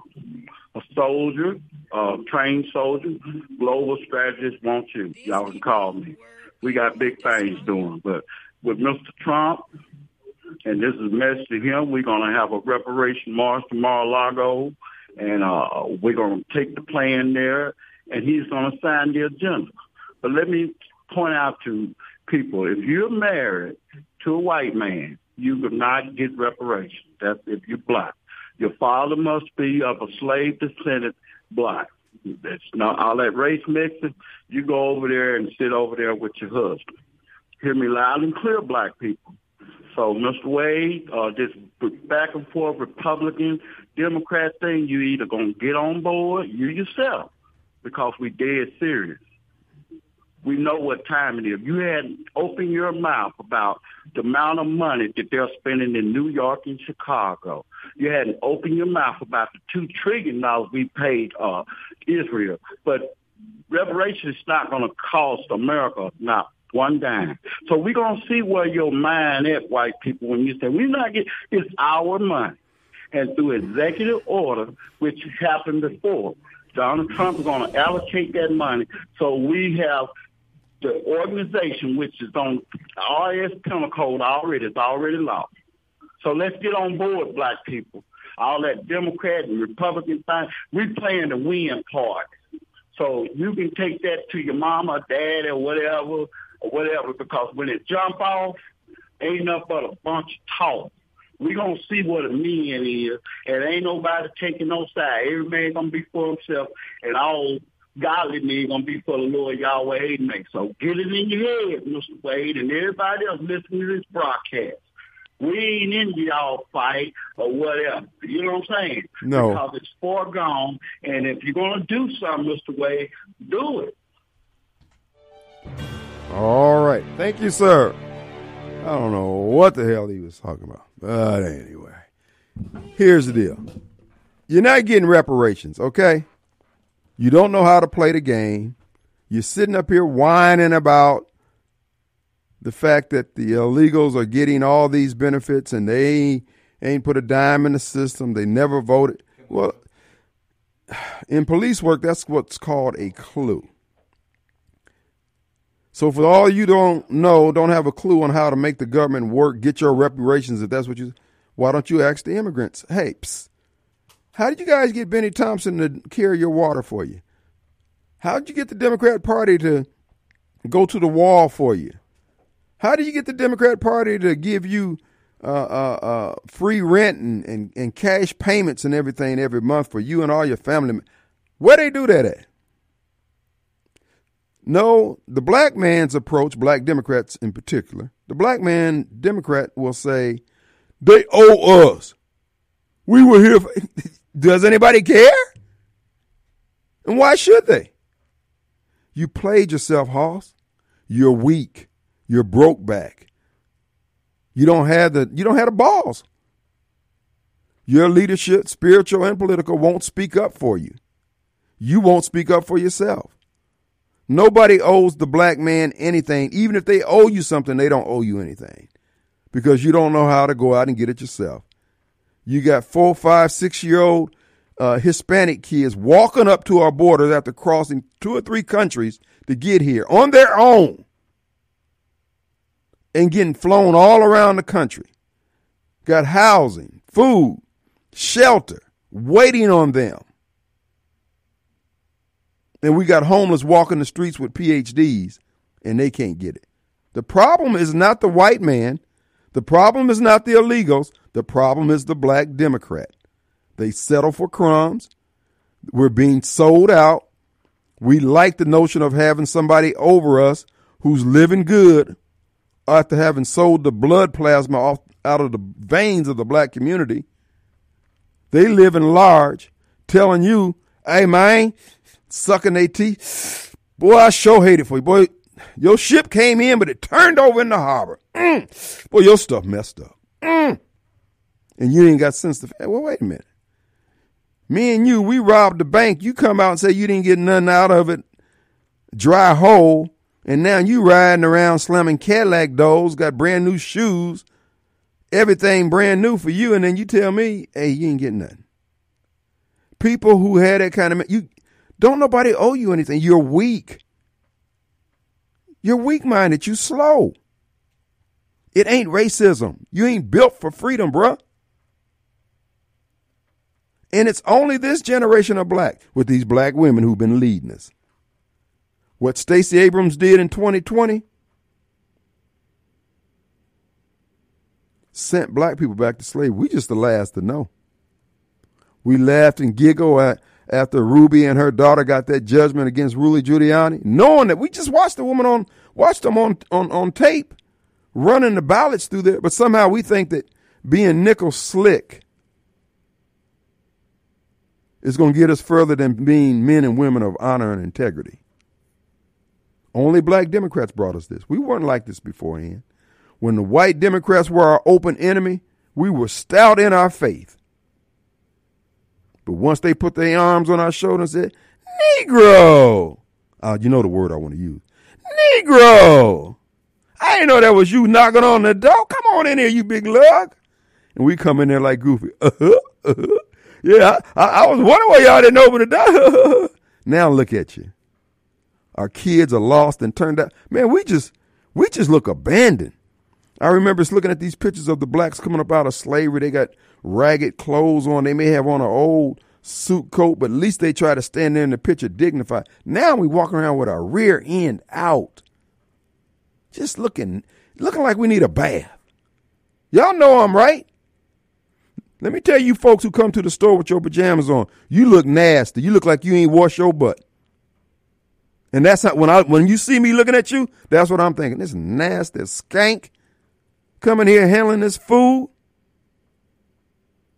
a soldier, a trained soldier, global strategist want you. Y'all can call me. We got big things doing. But with Mr. Trump, and this is a message to him, we're going to have a reparation march to Mar-a-Lago, and uh, we're going to take the plan there, and he's going to sign the agenda. But let me point out to people, if you're married to a white man, you could not get reparations. That's if you're black. Your father must be of a slave descendant black. That's not all that race mixing. You go over there and sit over there with your husband. Hear me loud and clear, black people. So, Mr. Wade, uh, this back and forth Republican, Democrat thing, you either gonna get on board, you yourself, because we dead serious we know what time it is. You hadn't opened your mouth about the amount of money that they're spending in New York and Chicago. You hadn't opened your mouth about the two trillion dollars we paid uh, Israel. But reparation is not going to cost America not one dime. So we're going to see where your mind at, white people, when you say we're not getting it's our money. And through executive order, which happened before, Donald Trump is going to allocate that money. So we have the organization, which is on RS penal code already, it's already law. So let's get on board, black people. All that Democrat and Republican thing, we playing the win part. So you can take that to your mama, dad, or whatever, or whatever, because when it jump off, ain't nothing but a bunch of talk. We gonna see what a man is, and ain't nobody taking no side. Every man gonna be for himself, and all godly men gonna be for the Lord Yahweh Amen. So get it in your head, Mr. Wade, and everybody else listening to this broadcast. We ain't in y'all fight or whatever. You know what I'm saying? No. Because it's foregone. And if you're gonna do something, Mr. Wade, do it. All right. Thank you, sir. I don't know what the hell he was talking about. But anyway. Here's the deal. You're not getting reparations, okay? You don't know how to play the game. You're sitting up here whining about the fact that the illegals are getting all these benefits and they ain't put a dime in the system. They never voted. Well, in police work, that's what's called a clue. So for all you don't know, don't have a clue on how to make the government work, get your reparations if that's what you. Why don't you ask the immigrants? Hey, psst, how did you guys get Bennie Thompson to carry your water for you? How did you get the Democrat Party to go to the wall for you? How did you get the Democrat Party to give you uh, uh, uh, free rent and, and, and cash payments and everything every month for you and all your family? Where they do that at? No, the black man's approach, black Democrats in particular, the black man Democrat will say, they owe us. We were here. For, does anybody care? And why should they? You played yourself, Hoss. You're weak. You're broke back. You don't have the you don't have the balls. Your leadership, spiritual and political, won't speak up for you. You won't speak up for yourself. Nobody owes the black man anything. Even if they owe you something, they don't owe you anything because you don't know how to go out and get it yourself. You got four, five, six year old uh, Hispanic kids walking up to our borders after crossing two or three countries to get here on their own and getting flown all around the country. Got housing, food, shelter waiting on them. And we got homeless walking the streets with PhDs and they can't get it. The problem is not the white man. The problem is not the illegals. The problem is the black Democrat. They settle for crumbs. We're being sold out. We like the notion of having somebody over us who's living good after having sold the blood plasma off out of the veins of the black community. They live in large, telling you, hey man, sucking their teeth. Boy, I sure hate it for you. Boy, your ship came in, but it turned over in the harbor. Mm. Boy, your stuff messed up. Mm. And you ain't got sense to, well, wait a minute. Me and you, we robbed the bank. You come out and say you didn't get nothing out of it. Dry hole. And now you riding around slamming Cadillac doors, got brand new shoes, everything brand new for you, and then you tell me, hey, you ain't getting nothing. People who had that kind of you don't nobody owe you anything. You're weak. You're weak minded. You slow. It ain't racism. You ain't built for freedom, bruh. And it's only this generation of black with these black women who've been leading us. What Stacey Abrams did in 2020 sent black people back to slavery. We just the last to know. We laughed and giggled at, after Ruby and her daughter got that judgment against Rudy Giuliani, knowing that we just watched the woman on watched them on, on, on tape running the ballots through there, but somehow we think that being nickel slick is going to get us further than being men and women of honor and integrity. Only black Democrats brought us this. We weren't like this beforehand. When the white Democrats were our open enemy, we were stout in our faith. But once they put their arms on our shoulder and said, Negro, uh, you know the word I want to use, Negro, I didn't know that was you knocking on the door. Come on in here, you big lug. And we come in there like Goofy. Uh-huh, uh-huh. Yeah, I, I was wondering why y'all didn't open the door. now look at you. Our kids are lost and turned out. Man, we just we just look abandoned. I remember just looking at these pictures of the blacks coming up out of slavery. They got ragged clothes on. They may have on an old suit coat, but at least they try to stand there in the picture dignified. Now we walk around with our rear end out. Just looking looking like we need a bath. Y'all know I'm right. Let me tell you folks who come to the store with your pajamas on, you look nasty. You look like you ain't washed your butt. And that's how, when I when you see me looking at you, that's what I'm thinking. This nasty skank coming here handling this food.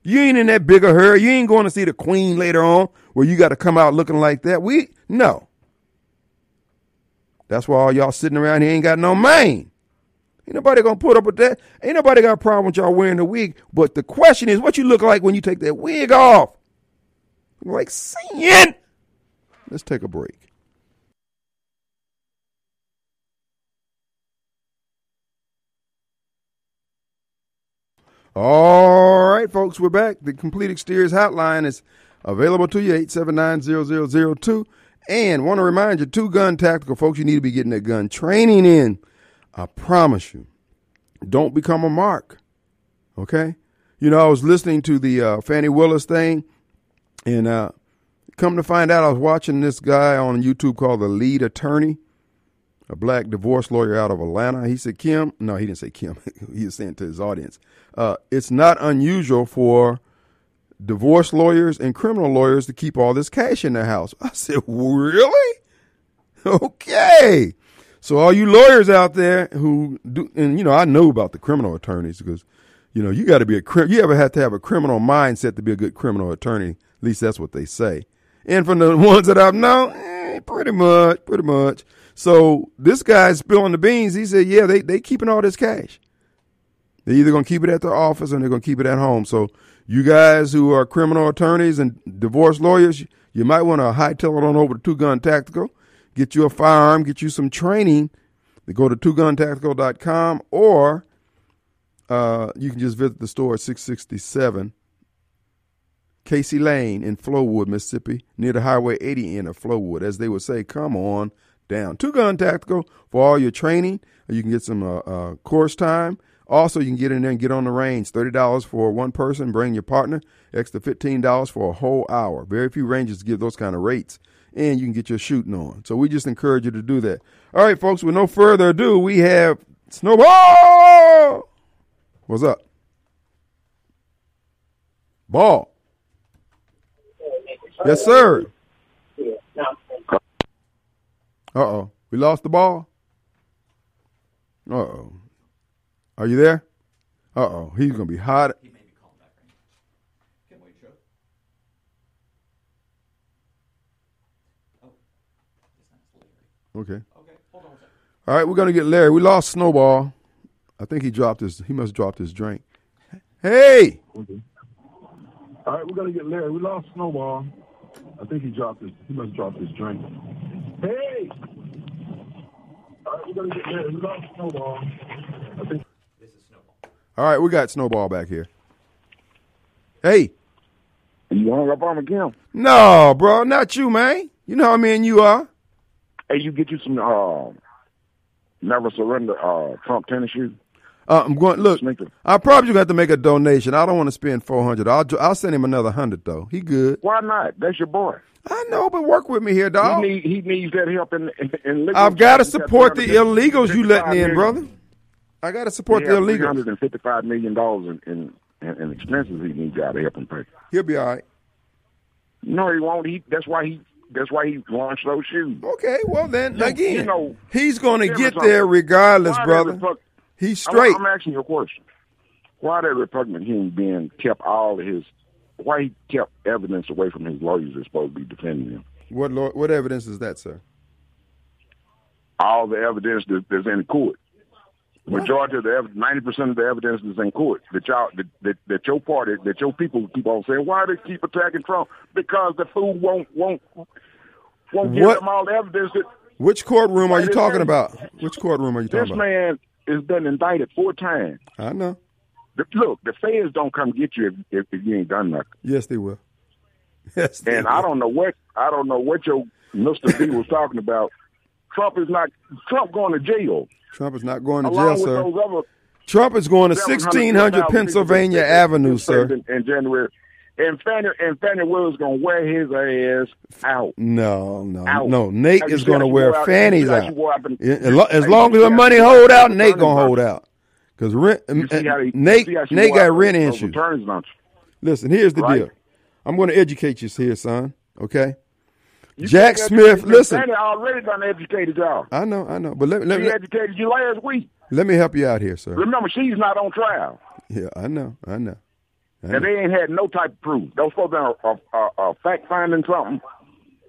You ain't in that bigger hurry. You ain't going to see the queen later on where you got to come out looking like that. We no. That's why all y'all sitting around here ain't got no mane. Ain't nobody gonna put up with that. Ain't nobody got a problem with y'all wearing a wig. But the question is, what you look like when you take that wig off? I'm like sin. Let's take a break. All right, folks, we're back. The Complete Exteriors hotline is available to you, 879-0002. And want to remind you, two-gun tactical, folks, you need to be getting that gun training in. I promise you. Don't become a mark, okay? You know, I was listening to the uh, Fani Willis thing, and uh, come to find out, I was watching this guy on YouTube called The Lead Attorney, a black divorce lawyer out of Atlanta. He said, Kim, no, he didn't say Kim. he was saying to his audience, uh, it's not unusual for divorce lawyers and criminal lawyers to keep all this cash in their house. I said, really? Okay. So all you lawyers out there who do, and you know, I know about the criminal attorneys because, you know, you got to be a you ever have to have a criminal mindset to be a good criminal attorney. At least that's what they say. And from the ones that I've known, eh, pretty much, pretty much. So this guy's spilling the beans. He said, yeah, they they keeping all this cash. They're either gonna keep it at their office or they're gonna keep it at home. So you guys who are criminal attorneys and divorce lawyers, you might want to hightail it on over to Two Gun Tactical get you a firearm, get you some training, go to twoguntactical.com or uh, you can just visit the store at 667 Casey Lane in Flowood, Mississippi, near the Highway 80 end of Flowood. As they would say, come on down. Two Gun Tactical for all your training. You can get some uh, uh, course time. Also, you can get in there and get on the range. $30 for one person, bring your partner. Extra $15 for a whole hour. Very few ranges give those kind of rates and you can get your shooting on. So we just encourage you to do that. All right, folks, with no further ado, we have Snowball. What's up? Ball. Yes, sir. Uh oh. We lost the ball? Uh oh. Are you there? Uh oh. He's going to be hot. Okay. Okay. Hold on All right, we're gonna get Larry. We lost Snowball. I think he dropped his. He must have dropped his drink. Hey. Okay. All right, we're gonna get Larry. We lost Snowball. I think he dropped his. He must have dropped his drink. Hey. All right, we're gonna get Larry. We lost Snowball. I think. This is Snowball. All right, we got Snowball back here. Hey. You hung up on him again? No, bro, not you, man. You know how I mean you are. Hey, you get you some uh, never surrender uh, Trump tennis shoes. Uh, I'm going. Look, I probably have to make a donation. I don't want to spend four hundred. I'll I'll send him another hundred though. He good. Why not? That's your boy. I know, but work with me here, dog. He, need, he needs that help in, in, in I've got to support the illegals you letting in, brother. I got to support the illegals. Three hundred and fifty-five million dollars in, in, in expenses he needs y'all to help him pay. He'll be all right. No, he won't. He that's why he that's why he launched those shoes. Okay, well then you, again, you know, he's going to get there regardless, brother. he's straight. I'm, I'm asking you a question. Why that Republican human being kept all of his? Why he kept evidence away from his lawyers that's supposed to be defending him? What what evidence is that, sir? All the evidence that, that's in court. Majority of the ninety percent of the evidence is in court. That y'all, that, that, that your party, that your people keep on saying, why they keep attacking Trump? Because the fool won't won't won't give what? them all the evidence. That, Which courtroom are you talking about? Which courtroom are you talking about? This man has been indicted four times. I know. The, look, the feds don't come get you if, if, if you ain't done nothing. Yes, they will. Yes, they and will. I don't know what I don't know what your Mister B was talking about. Trump is not Trump going to jail. Trump is not going to jail, sir. Trump is going to 1600 Pennsylvania Avenue, sir. In, in, January. And Fannie, and Fannie Willis going to wear his ass out. No, no, out. no. Nate is going to wear fannies out. As long as the money hold out, Nate going to hold out. Because rent, Nate, Nate got rent issues. Listen, here's the deal. I'm going to educate you here, son. Okay. You Jack Smith, listen. Fannie already done educated y'all. I know, I know. But let, let she me educated you last week. Let me help you out here, sir. Remember, she's not on trial. Yeah, I know, I know. I know. And they ain't had no type of proof. They was supposed to be a, a, a fact finding something.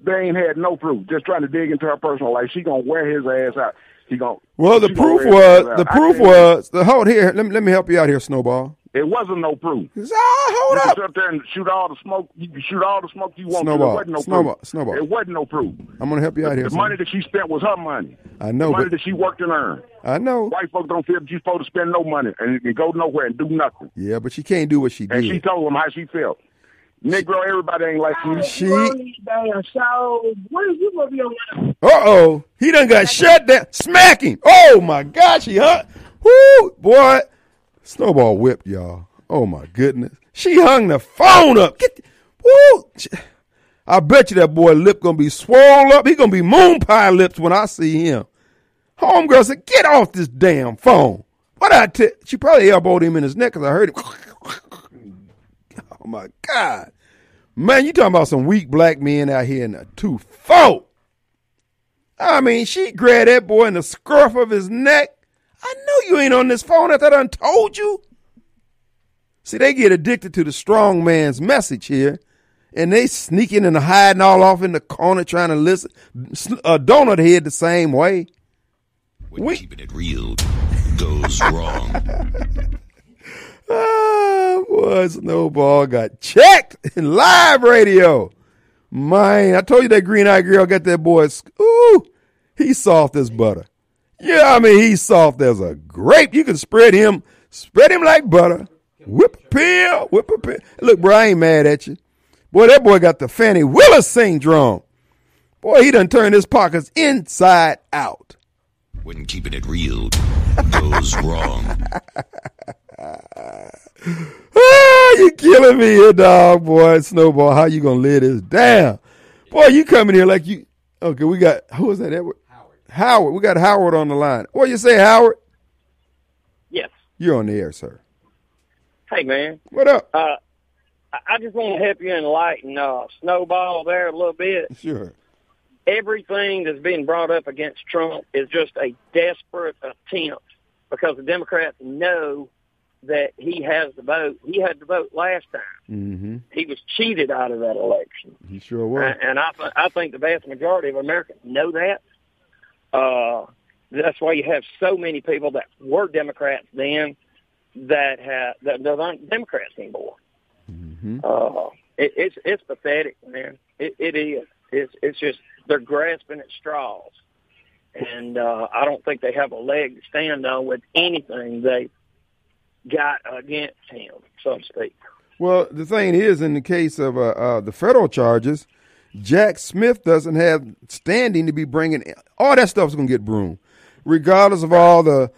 They ain't had no proof. Just trying to dig into her personal life. She gonna wear his ass out. She gonna. Well, the proof was the proof was the hold here. Let me let me help you out here, Snowball. It wasn't no proof. He said, oh, You hold up. sit up there and shoot all the smoke. You can shoot all the smoke you want. Snowball. It wasn't no Snowball. proof. Snowball. It wasn't no proof. I'm going to help you out here. The son. money that she spent was her money. I know, the money that she worked and earned. I know. White folks don't feel that you're supposed to spend no money and, and go nowhere and do nothing. Yeah, but she can't do what she did. And she told them how she felt. Negro, everybody ain't like you. She. Damn, so what is you gonna be on? Uh oh, he done got shut down. Smack him. Oh my gosh, he hung. Whoo, boy. Snowball whipped y'all. Oh my goodness. She hung the phone up. Get. The, woo. I bet you that boy lip gonna be swole up. He gonna be moon pie lips when I see him. Homegirl said, "Get off this damn phone." What I tell? She probably elbowed him in his neck because I heard him. Oh my God, man! You talking about some weak black men out here in a two four? I mean, she grabbed that boy in the scruff of his neck. I know you ain't on this phone after I done told you. See, they get addicted to the strong man's message here, and they sneaking and hiding all off in the corner trying to listen. A uh, donut head the same way. When We- keeping it real goes wrong. Ah, boy, Snowball got checked in live radio. Man, I told you that green eyed girl got that boy. Ooh, he's soft as butter. Yeah, I mean, he's soft as a grape. You can spread him, spread him like butter. Whip a pill, whip a pill. Look, bro, I ain't mad at you. Boy, that boy got the Fannie Willis syndrome. Boy, he done turned his pockets inside out. When keeping it real goes wrong. Ah, you killing me here, dog, boy. Snowball, how you gonna lay this down? Boy, you coming here like you okay, we got who was that, Edward? Howard. Howard. We got Howard on the line. What you say, Howard? Yes. You're on the air, sir. Hey, man. What up? Uh, I I just want to help you enlighten uh, Snowball there a little bit. Sure. Everything that's being brought up against Trump is just a desperate attempt because the Democrats know that he has the vote. He had the vote last time. Mm-hmm. He was cheated out of that election. He sure was. And, and I, th- I think the vast majority of Americans know that. Uh, that's why you have so many people that were Democrats then that have that, that aren't Democrats anymore. Mm-hmm. Uh, it, it's it's pathetic, man. It, it is. It's it's just they're grasping at straws, and uh, I don't think they have a leg to stand on with anything they got against him, so to speak. Well, the thing is, in the case of uh, uh, the federal charges, Jack Smith doesn't have standing to be bringing all that stuff's going to get broomed, regardless of all the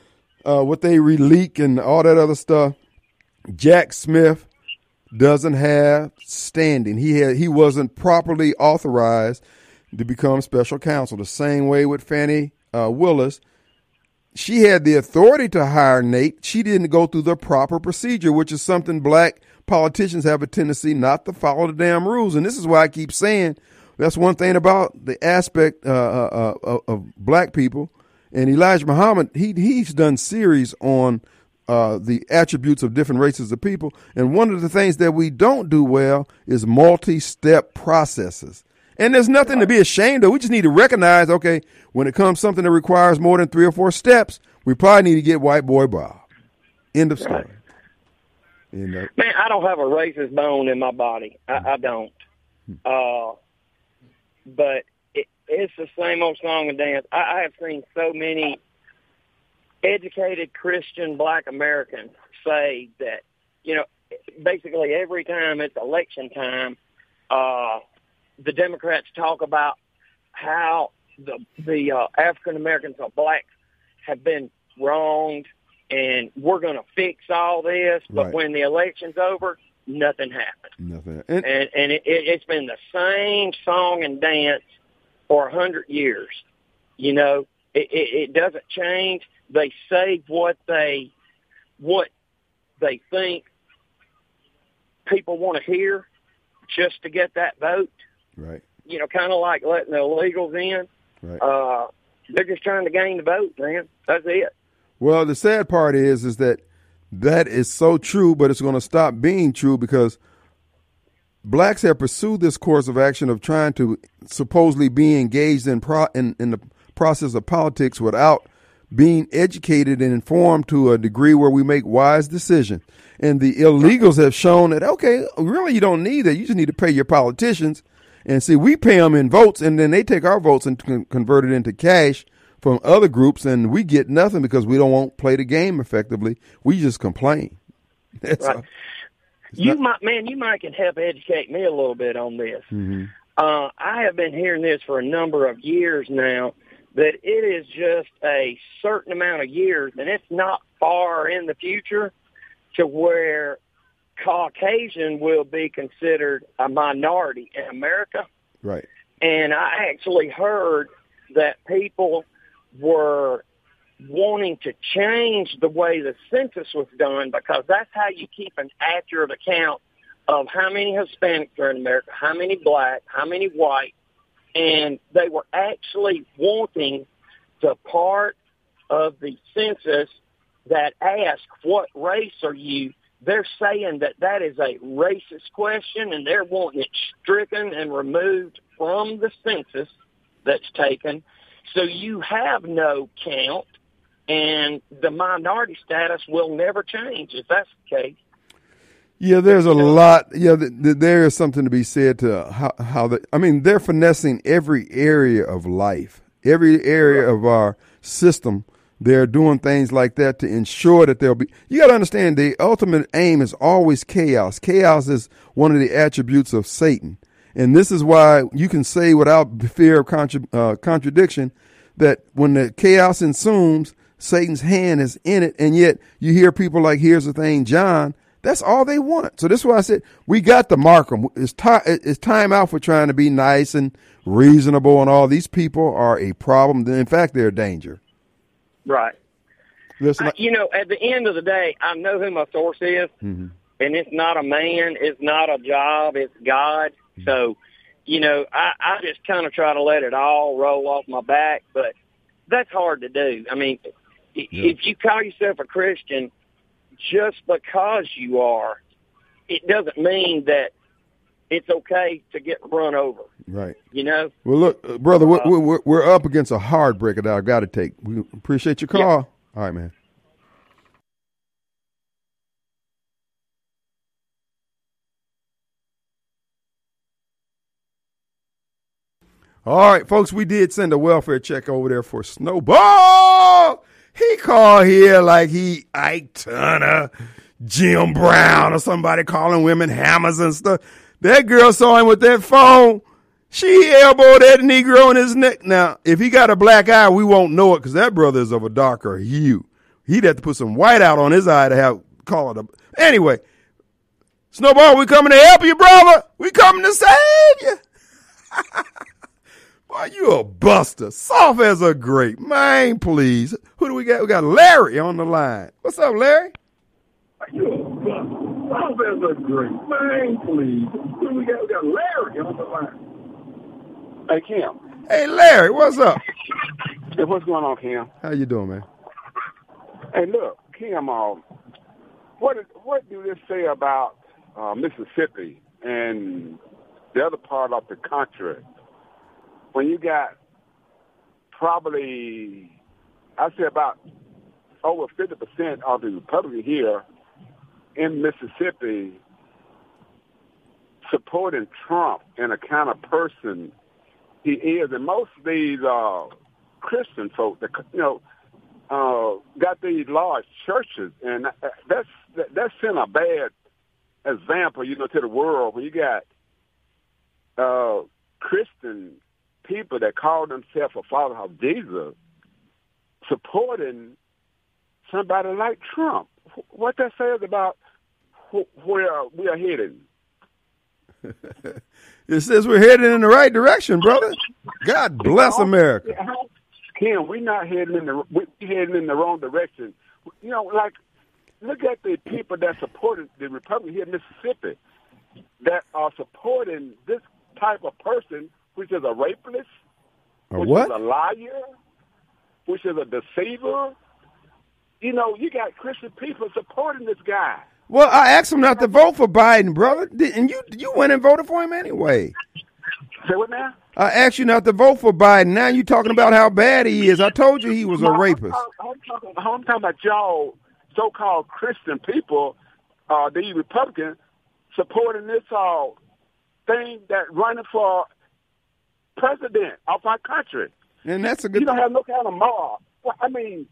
uh, what they releak and all that other stuff. Jack Smith doesn't have standing. He had he wasn't properly authorized to become special counsel. The same way with Fannie uh, Willis, she had the authority to hire Nate. She didn't go through the proper procedure, which is something black politicians have a tendency not to follow the damn rules. And this is why I keep saying that's one thing about the aspect uh, uh, uh, of black people. And Elijah Muhammad, he he's done series on uh, the attributes of different races of people. And one of the things that we don't do well is multi-step processes. And there's nothing to be ashamed of. We just need to recognize, okay, when it comes something that requires more than three or four steps, we probably need to get white boy Bob. End of story. You know, Man, I don't have a racist bone in my body. I, I don't. Uh, but it, it's the same old song and dance. I, I have seen so many educated Christian black Americans say that, you know, basically every time it's election time, uh, the Democrats talk about how the the uh, African Americans or blacks have been wronged, and we're going to fix all this. But Right. when the election's over, nothing happens, nothing. And, and and it, it, it's been the same song and dance for a hundred years. You know, it, it, it doesn't change. They say what they what they think people want to hear just to get that vote right, you know, kind of like letting the illegals in. right. Uh, they're just trying to gain the vote, man. That's it. Well, the sad part is, is that that is so true, but it's going to stop being true because blacks have pursued this course of action of trying to supposedly be engaged in pro in, in the process of politics without being educated and informed to a degree where we make wise decisions. And the illegals have shown that, okay, really you don't need that. You just need to pay your politicians. And see, we pay them in votes and then they take our votes and con- convert it into cash from other groups and we get nothing because we don't want play the game effectively. We just complain. That's Right. You might, man, you might can help educate me a little bit on this. Mhm. Uh, I have been hearing this for a number of years now that it is just a certain amount of years, and it's not far in the future to where Caucasian will be considered a minority in America. Right. And I actually heard that people were wanting to change the way the census was done because that's how you keep an accurate account of how many Hispanics are in America, how many black, how many white, and they were actually wanting the part of the census that asks what race are you. They're saying that that is a racist question and they're wanting it stricken and removed from the census that's taken. So you have no count and the minority status will never change if that's the case. Yeah, there's a lot. Yeah, th- th- there is something to be said to how, how the. I mean, they're finessing every area of life, every area of our system. They're doing things like that to ensure that there'll be. You got to understand the ultimate aim is always chaos. Chaos is one of the attributes of Satan, and this is why you can say without fear of contra- uh, contradiction that when the chaos ensues, Satan's hand is in it, and yet you hear people like, "Here's the thing, John." That's all they want. So this is why I said we got to mark them. It's time. It's time out for trying to be nice and reasonable and all. These people are a problem. In fact, they're a danger. Right. Listen, I, you know, at the end of the day, I know who my source is, Mhm. and it's not a man, it's not a job, it's God. So, you know, I, I just kind of try to let it all roll off my back, but that's hard to do. I mean, i if you call yourself a Christian, just because you are, it doesn't mean that it's okay to get run over. right. You know, Well, look, uh, brother, we're, we're, we're up against a hard breaker that I've got to take. We appreciate your call. All right, man. All right, folks, we did send a welfare check over there for Snowball. He called here like he Ike Turner, Jim Brown, or somebody calling women hammers and stuff. That girl saw him with that phone. She elbowed that Negro in his neck. Now, if he got a black eye, we won't know it because that brother is of a darker hue. He'd have to put some white out on his eye to have call it a. Anyway, Snowball, we coming to help you, brother. We coming to save you. Boy, you a buster. Soft as a grape. Man, please. Who do we got? We got Larry on the line. What's up, Larry? You a buster. Soft as a grape. Man, please. Who we got? We got Larry on the line. Hey, Kim. Hey, Larry, what's up? Hey, what's going on, Kim? How you doing, man? Hey, look, Kim. Uh, what is, what do this say about uh, Mississippi and the other part of the country? When you got probably, I say about over fifty percent of the Republicans here in Mississippi supporting Trump and a kind of person he is, and most of these uh, Christian folk, that you know, uh, got these large churches, and that's that's sent a bad example, you know, to the world. When you got uh, Christian people that call themselves a follower of Jesus supporting somebody like Trump, what that says about where we are heading. It says we're headed in the right direction, brother. God bless America. Kim, we're not heading in the we're heading in the wrong direction. You know, like look at the people that supported the Republican here in Mississippi that are supporting this type of person, which is a rapist, A which what? is a liar, which is a deceiver. You know, you got Christian people supporting this guy. Well, I asked him not to vote for Biden, brother, and you you went and voted for him anyway. Say what now? I asked you not to vote for Biden. Now you talking about how bad he is. I told you he was a rapist. I'm talking, I'm talking about y'all so-called Christian people, uh, the Republicans, supporting this uh, thing that running for president of our country. And that's a good. You don't have no kind of moral. Well, I mean,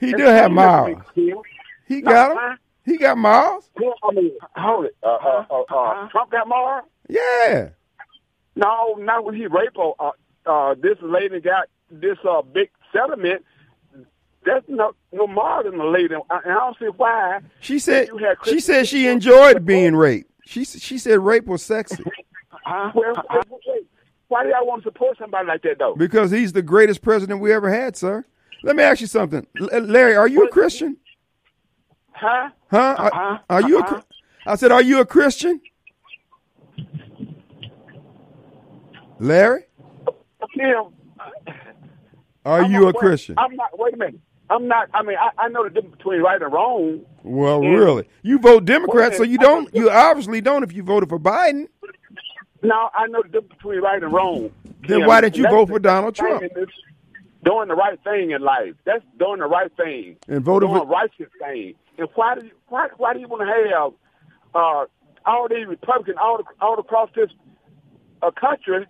He do have. Kim. He No, got huh? him. He got miles. I mean, hold it. Uh, uh, uh, uh, Trump got moral? Yeah. No, not when he raped uh, uh, this lady got this uh, big settlement. That's no no more than the lady. I, I don't see why. She said. You had She said she enjoyed being raped. She she said rape was sexy Huh? Well, wait. why do y'all want to support somebody like that though? because he's the greatest president we ever had, sir. Let me ask you something, L- Larry. Are you a Christian? Huh? Huh? Are, Uh-huh. are you a? Uh-huh. I said, are you a Christian? Larry, Kim, are I'm you not- a Christian? I'm not. Wait a minute. I'm not. I mean, I, I know the difference between right and wrong. Well, Yeah. really, you vote Democrat, so you don't. You obviously don't if you voted for Biden. Now I know the difference between right and wrong. Then Kim. why didn't you vote for Donald Trump? Doing the right thing in life. That's doing the right thing. And voting doing for- a righteous thing. And why do you, why why do you want to have uh, all these Republicans all all across this uh, country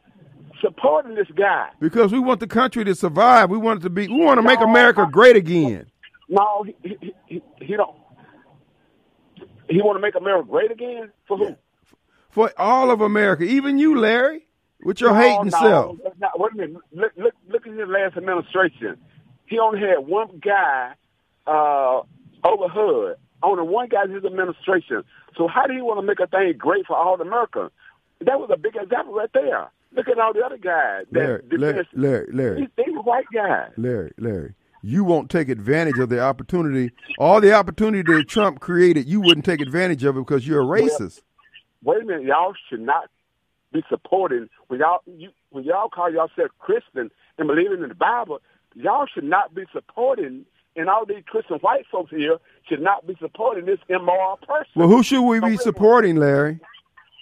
supporting this guy? Because we want the country to survive. We want it to be. We want to make No, America I- great again. No, he he, he, he don't. He want to make America great again for who? For all of America, even you, Larry, with your No, hating no, self. not- wait a minute. Look, look, look at his last administration. He only had one guy uh, over HUD. Only one guy in his administration. So how do you want to make a thing great for all Americans? That was a big example right there. Look at all the other guys. that Larry, Larry, Larry, Larry, These, these white guys. Larry, Larry. You won't take advantage of the opportunity. All the opportunity that Trump created, you wouldn't take advantage of it because you're a racist. Wait a minute, y'all should not be supporting when y'all you, when y'all call yourself Christian and believing in the Bible. Y'all should not be supporting, and all these Christian white folks here should not be supporting this immoral person. Well, who should we be supporting, Larry?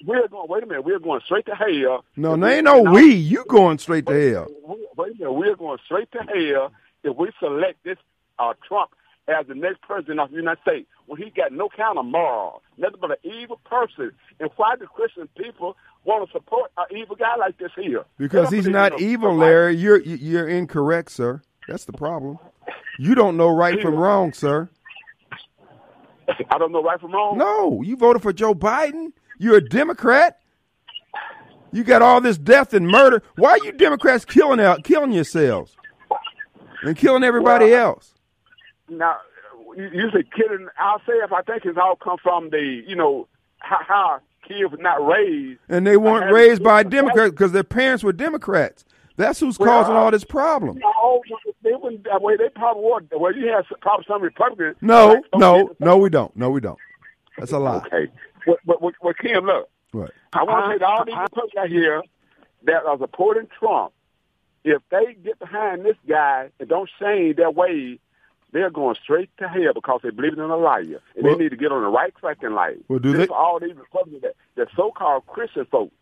We're going. Wait a minute. We're going straight to hell. No, there ain't no no, we. You going straight to hell. Wait a minute. We're going straight to hell if we select this uh, Trump as the next president of the United States when he got no kind of moral, nothing but an evil person. And why do Christian people want to support an evil guy like this here? Because he's not evil, Larry. You're you're incorrect, sir. That's the problem. You don't know right from wrong, sir. I don't know right from wrong. No, you voted for Joe Biden. You're a Democrat. You got all this death and murder. Why are you Democrats killing out, killing yourselves and killing everybody Well, else? Now, say kidding ourselves. I think it's all come from the, you know, how, how kids were not raised. And they weren't raised by Democrats because their parents were Democrats. That's who's Well, causing all uh, this problem. No, they wouldn't. that way. They probably were. Well, you have probably some Republicans. No, Like, no, no, we don't. No, we don't. That's a lie. Okay. But, but, but, but Kim, look, Right. I want to uh-huh. say to all these uh-huh. Republicans out here that are supporting Trump, if they get behind this guy and don't change their ways, they're going straight to hell because they believe in a liar. And Well- they need to get on the right track in life. Well, do this they- all these Republicans that, that so-called Christian folks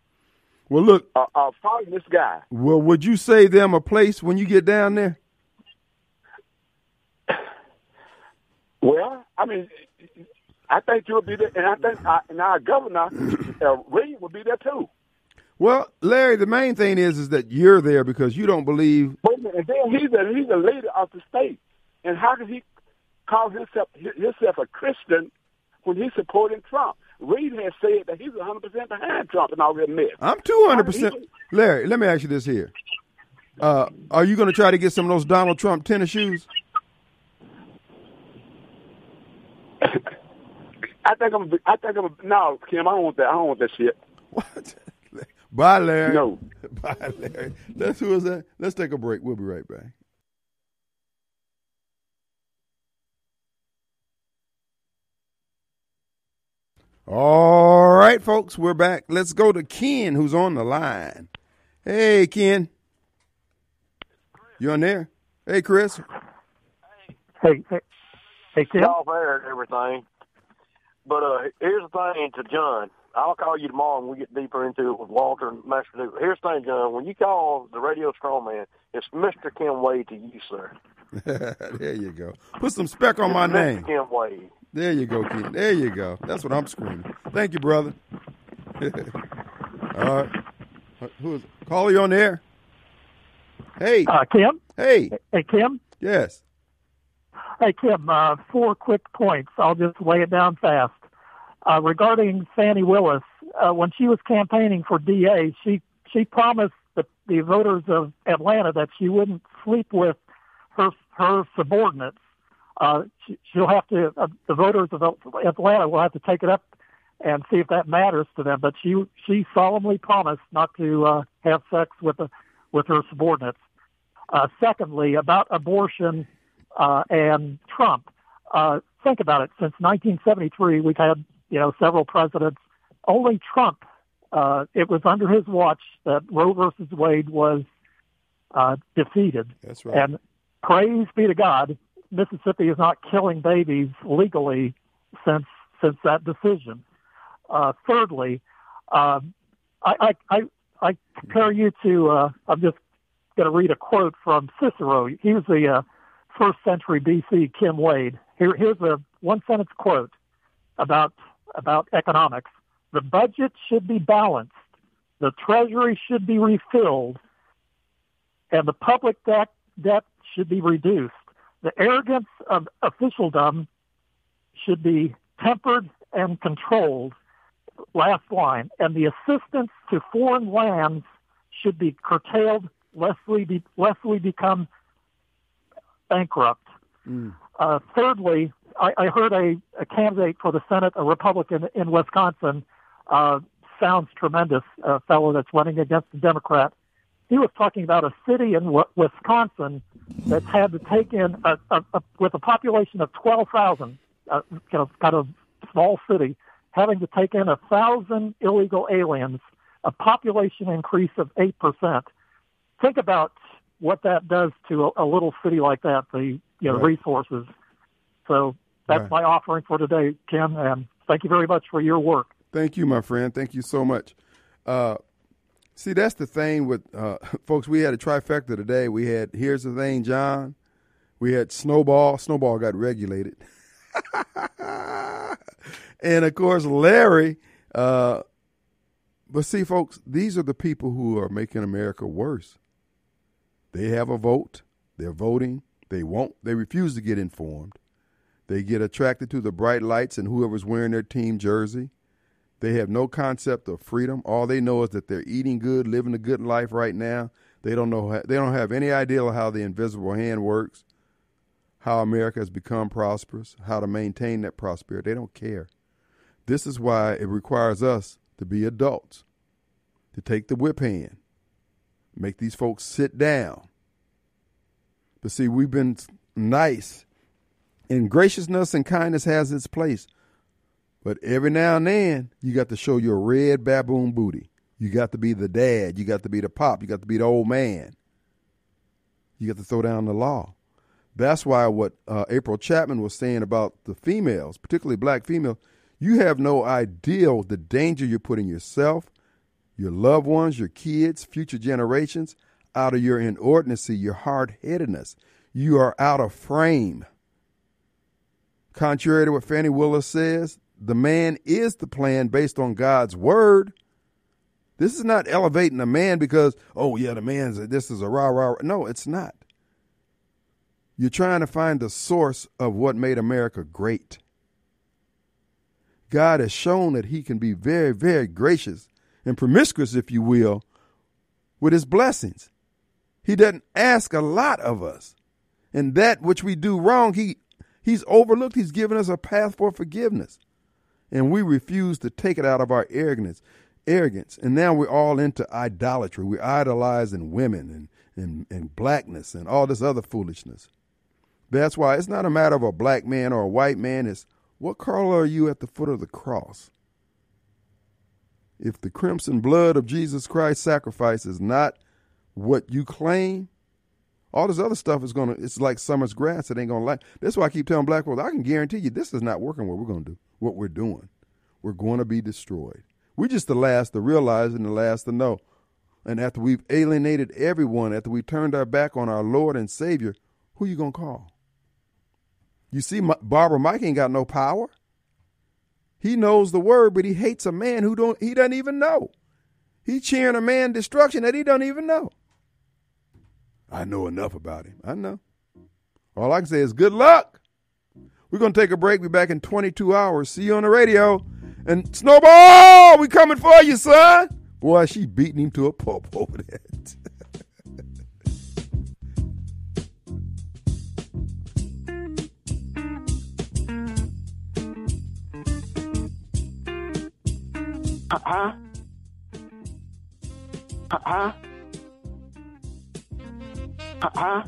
Well, look. are, are following this guy. Well, would you save them a place when you get down there? Well, I mean, I think you'll be there, and I think uh, and our governor, uh, Reed, will be there too. Well, Larry, the main thing is is that you're there because you don't believe. Wait a minute, and then he's a he's a leader of the state, and how can he call himself himself a Christian when he's supporting Trump? Reed has said that he's 100 percent behind Trump and all that mess. I'm 200 percent. Larry, let me ask you this here: uh, Are you going to try to get some of those Donald Trump tennis shoes? I think I'm. I think I'm. No, Kim, I don't want that. I don't want that shit. What? Bye, Larry. No. Bye, Larry. That's who is that? Let's take a break. We'll be right back. All right, folks, we're back. Let's go to Ken, who's on the line. Hey, Ken. You on there? Hey, Chris. Hey, hey, hey, Tim. Y'all fair and everything. But uh, here's the thing to John. I'll call you tomorrow and we get deeper into it with Walter and Master Duke. Here's the thing, John. When you call the radio strongman, it's Mr. Kim Wade to you, sir. there you go. Put some spec on my Mr. name. Kim Wade. There you go, Keith. There you go. That's what I'm screaming. Thank you, brother. All right. Who is call you on the air? Hey. Uh, Kim? Hey. Hey, Kim? Yes. Hey, Kim, uh, four quick points. I'll just lay it down fast. Uh, regarding Fannie Willis, uh, when she was campaigning for DA, she, she promised the, the voters of Atlanta that she wouldn't sleep with her, her subordinates. Uh, she, she'll have to, uh, the voters of Atlanta will have to take it up and see if that matters to them. But she, she solemnly promised not to, uh, have sex with the, with her subordinates. Uh, secondly, about abortion, uh, and Trump. Uh, think about it. Since 1973, we've had you know several presidents. Only Trump. Uh, it was under his watch that Roe versus Wade was uh, defeated. That's right. And praise be to God, Mississippi is not killing babies legally since since that decision. Uh, thirdly, uh, I, I I compare you to. Uh, I'm just going to read a quote from Cicero. He was the uh, first century BC Kim Wade. Here, here's a one sentence quote about about economics. The budget should be balanced. The treasury should be refilled, and the public debt debt should be reduced. The arrogance of officialdom should be tempered and controlled. Last line. And the assistance to foreign lands should be curtailed lest we, be, lest we become bankrupt. Mm. Uh, thirdly, I, I heard a, a candidate for the Senate, a Republican in Wisconsin, uh, sounds tremendous, a fellow that's running against a Democrat. He was talking about a city in Wisconsin that's had to take in, a, a, a, with a population of 12,000, uh, you know, kind of small city, having to take in a thousand illegal aliens, a population increase of 8%. Think about what that does to a, a little city like that, the you know Right. resources. So that's Right. my offering for today, Ken, and thank you very much for your work. Thank you, my friend. Thank you so much. Uh, see, that's the thing with uh, folks. We had a trifecta today. We had here's the thing, John. We had Snowball. Snowball got regulated, and of course Larry. Uh, but see, folks, these are the people who are making America worse. They have a vote. They're voting. They won't. They refuse to get informed. They get attracted to the bright lights and whoever's wearing their team jersey. They have no concept of freedom. All they know is that they're eating good, living a good life right now. They don't know. They don't have any idea of how the invisible hand works, how America has become prosperous, how to maintain that prosperity. They don't care. This is why it requires us to be adults, to take the whip hand, make these folks sit down. But see, we've been nice, and graciousness and kindness has its place. But every now and then, you got to show your red baboon booty. You got to be the dad. You got to be the pop. You got to be the old man. You got to throw down the law. That's why what uh, April Chapman was saying about the females, particularly black females, you have no idea the danger you're putting yourself, your loved ones, your kids, future generations out of your inordinacy, your hard headedness. You are out of frame. Contrary to what Fannie Willis says, the man is the plan based on God's word. This is not elevating a man because, oh, yeah, the man's, this is a rah rah. No, it's not. You're trying to find the source of what made America great. God has shown that he can be very, very gracious and promiscuous, if you will, with his blessings. He doesn't ask a lot of us. And that which we do wrong, he he's overlooked. He's given us a path for forgiveness. And we refuse to take it out of our arrogance. Arrogance. And now we're all into idolatry. We're idolizing women and, and, and blackness and all this other foolishness. That's why it's not a matter of a black man or a white man. It's what color are you at the foot of the cross? If the crimson blood of Jesus Christ's sacrifice is not what you claim, all this other stuff is gonna it's like summer's grass, it ain't gonna like that's why I keep telling black folks, I can guarantee you this is not working what we're gonna do, what we're doing. We're gonna be destroyed. We're just the last to realize and the last to know. And after we've alienated everyone, after we turned our back on our Lord and Savior, who you gonna call? You see, Barbara Mike ain't got no power. He knows the word, but he hates a man who don't he doesn't even know. He cheering a man destruction that he don't even know. I know enough about him. I know. All I can say is good luck. We're gonna take a break. Be back in 22 hours. See you on the radio. And Snowball, we coming for you, son. Boy, she beating him to a pulp over there. Uh-huh. Uh-huh. Uh-huh.